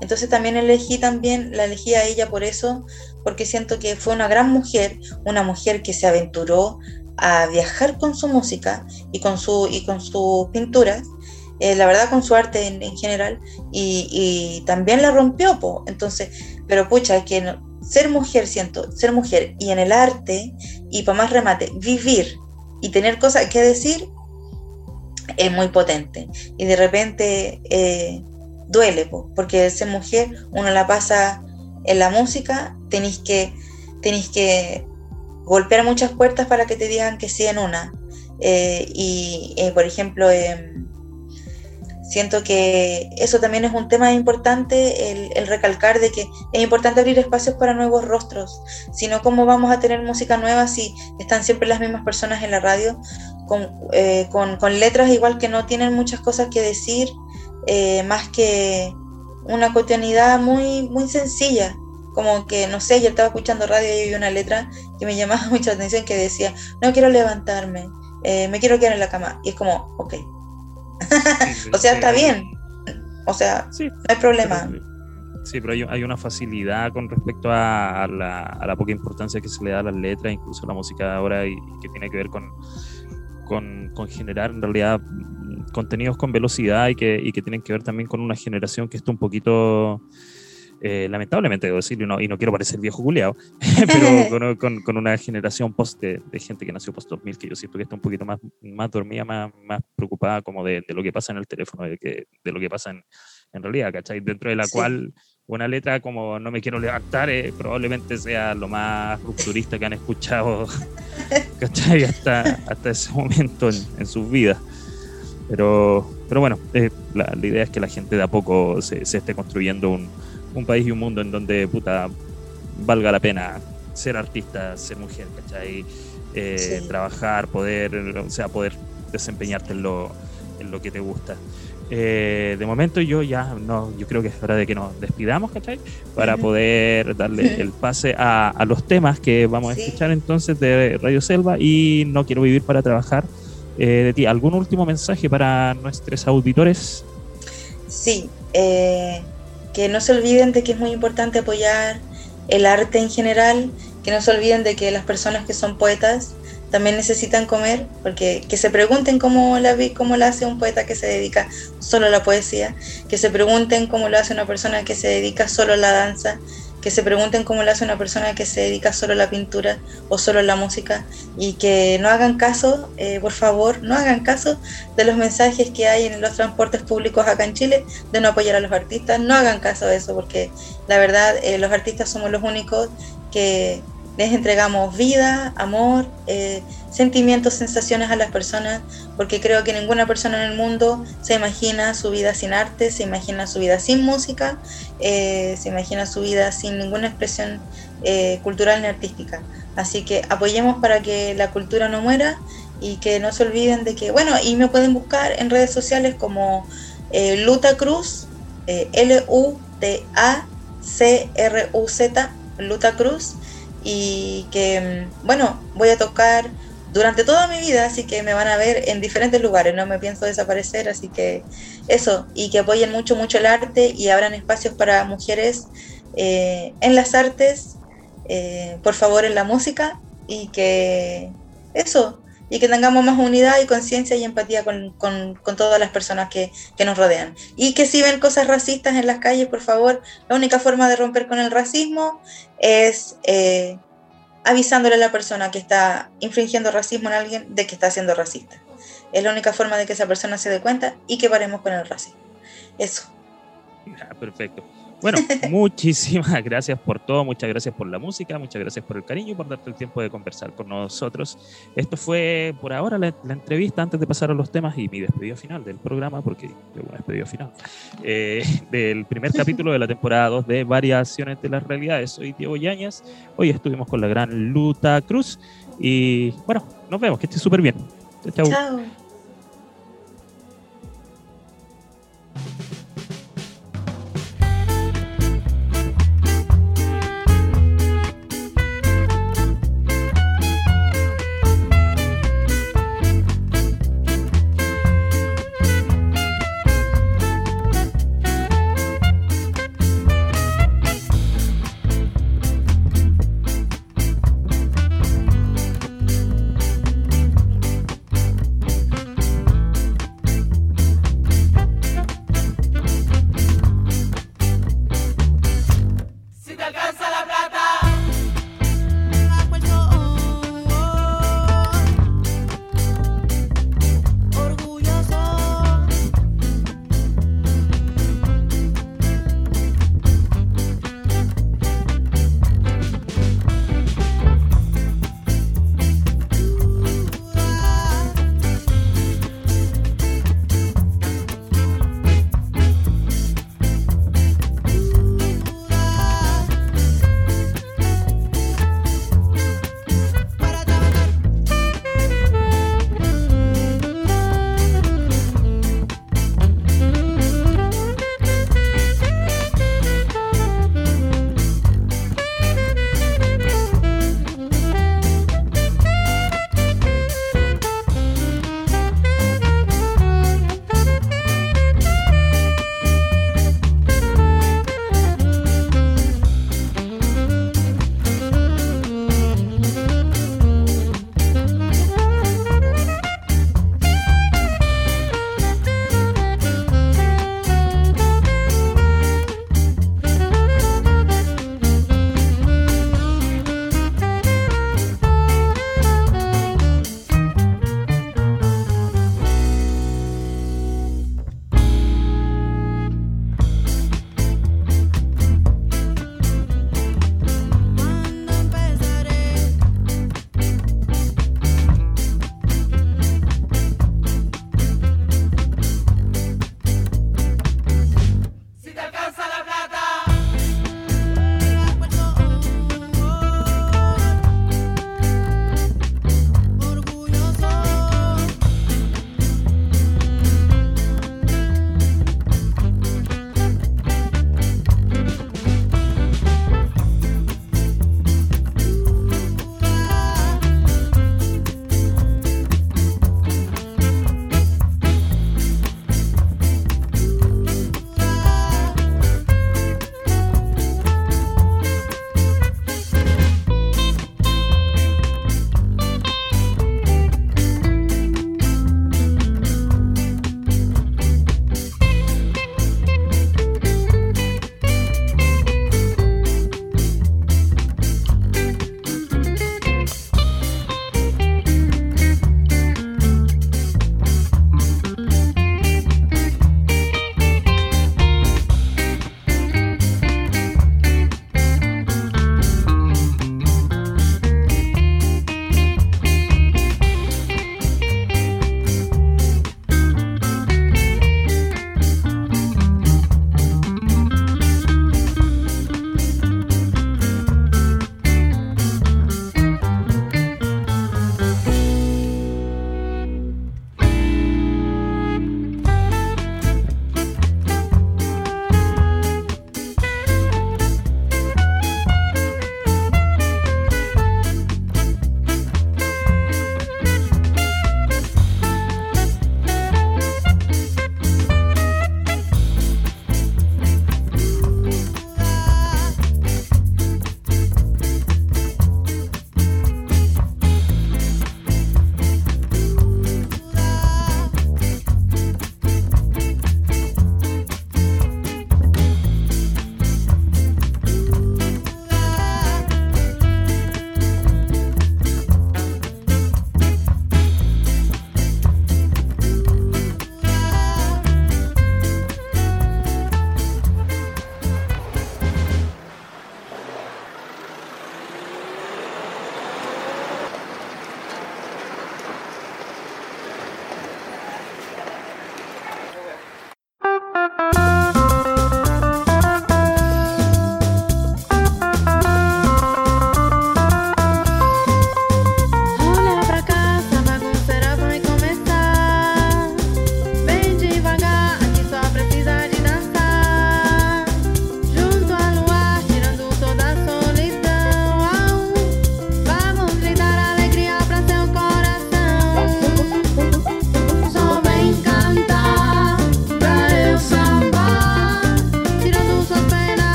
Entonces también elegí también, la elegí a ella por eso, porque siento que fue una gran mujer, una mujer que se aventuró a viajar con su música y con, su, y con sus pinturas eh, la verdad con su arte en, general, y, también la rompió, po. entonces, pero pucha, que ser mujer, siento, ser mujer y en el arte, y para más remate, vivir y tener cosas que decir, es muy potente. Y de repente eh, duele, po, porque ser mujer, uno la pasa en la música, tenéis que, tenéis que golpear muchas puertas para que te digan que sí en una. Eh, y, por ejemplo, em, Siento que eso también es un tema importante, el, recalcar de que es importante abrir espacios para nuevos rostros, sino cómo vamos a tener música nueva si están siempre las mismas personas en la radio, con, eh, letras igual que no tienen muchas cosas que decir, eh, más que una cotidianidad muy, muy sencilla. Como que, no sé, yo estaba escuchando radio y vi una letra que me llamaba mucha atención que decía, no quiero levantarme, eh, me quiero quedar en la cama. Y es como, ok, o sea, está bien. O sea, no hay problema. Sí, pero hay, una facilidad con respecto a, la, poca importancia que se le da a las letras, incluso a la música ahora, y, que tiene que ver con, con, generar en realidad contenidos con velocidad y que, y que tienen que ver también con una generación que está un poquito eh, lamentablemente debo decirlo, y no, y no quiero parecer viejo culiado, pero con, con, una generación post de, gente que nació post 2000, que yo siento que está un poquito más, más dormida, más, más preocupada como de, de, lo que pasa en el teléfono, de, que, de lo que pasa en, en realidad, ¿cachai? Dentro de la cual una letra como No me quiero levantar eh, probablemente sea lo más rupturista que han escuchado, ¿cachai? Hasta, hasta ese momento en, en sus vidas. Pero, pero bueno, eh, la, la, idea es que la gente de a poco se, se esté construyendo un, un país y un mundo en donde, puta, valga la pena ser artista, ser mujer, ¿cachai? Eh, trabajar, poder, o sea, poder desempeñarte en lo, en lo que te gusta. Eh, de momento yo ya no, yo creo que es hora de que nos despidamos, ¿cachai? Para poder darle el pase a, los temas que vamos a escuchar entonces de Radio Selva y No Quiero Vivir para Trabajar. Eh, de ti, ¿algún último mensaje para nuestros auditores? Sí, eh, que no se olviden de que es muy importante apoyar el arte en general, que no se olviden de que las personas que son poetas también necesitan comer, porque que se pregunten cómo la, cómo la hace un poeta que se dedica solo a la poesía, que se pregunten cómo lo hace una persona que se dedica solo a la danza, que se pregunten cómo lo hace una persona que se dedica solo a la pintura o solo a la música y que no hagan caso, eh, por favor, no hagan caso de los mensajes que hay en los transportes públicos acá en Chile de no apoyar a los artistas, no hagan caso de eso porque la verdad eh, los artistas somos los únicos que les entregamos vida, amor, eh, sentimientos, sensaciones a las personas, porque creo que ninguna persona en el mundo se imagina su vida sin arte, se imagina su vida sin música, eh, se imagina su vida sin ninguna expresión eh, cultural ni artística. Así que apoyemos para que la cultura no muera y que no se olviden de que, bueno, y me pueden buscar en redes sociales como Luta Cruz, L-U-T-A-C-R-U-Z, Luta Cruz y que, mm, bueno, voy a tocar durante toda mi vida, así que me van a ver en diferentes lugares, no me pienso desaparecer, así que eso, y que apoyen mucho, mucho el arte y abran espacios para mujeres eh, en las artes, eh, por favor en la música, y que eso, y que tengamos más unidad y conciencia y empatía con, todas las personas que, nos rodean. Y que si ven cosas racistas en las calles, por favor, la única forma de romper con el racismo es eh, avisándole a la persona que está infringiendo racismo en alguien de que está siendo racista. Es la única forma de que esa persona se dé cuenta y que paremos con el racismo. Eso. perfecto. Bueno, muchísimas gracias por todo, muchas gracias por la música, muchas gracias por el cariño y por darte el tiempo de conversar con nosotros. Esto fue por ahora la, entrevista antes de pasar a los temas y mi despedida final del programa, porque tengo una despedida final, eh, del primer capítulo de la temporada 2 de Variaciones de las Realidades. Soy Diego Yañas, hoy estuvimos con la gran Luta Cruz y bueno, nos vemos, que esté súper bien. Chao. Chao.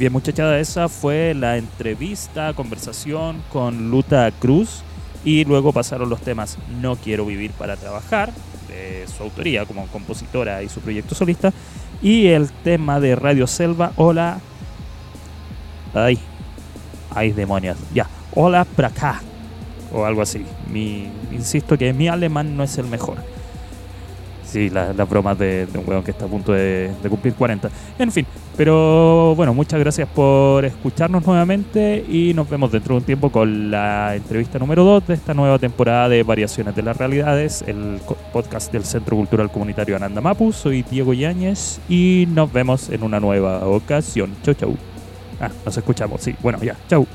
Bien, muchachada, esa fue la entrevista, conversación con Luta Cruz. Y luego pasaron los temas No quiero vivir para trabajar, de su autoría como compositora y su proyecto solista. Y el tema de Radio Selva, Hola. Ay, ay, demonios. Ya, Hola Praka. O algo así. Mi, insisto que mi alemán no es el mejor. Sí, las bromas de, un weón que está a punto de, cumplir 40. En fin, pero bueno, muchas gracias por escucharnos nuevamente y nos vemos dentro de un tiempo con la entrevista número 2 de esta nueva temporada de Variaciones de las Realidades, el podcast del Centro Cultural Comunitario Ananda Mapu. Soy Diego Yáñez y nos vemos en una nueva ocasión. Chau, chau. Ah, nos escuchamos, sí. Bueno, ya, chau.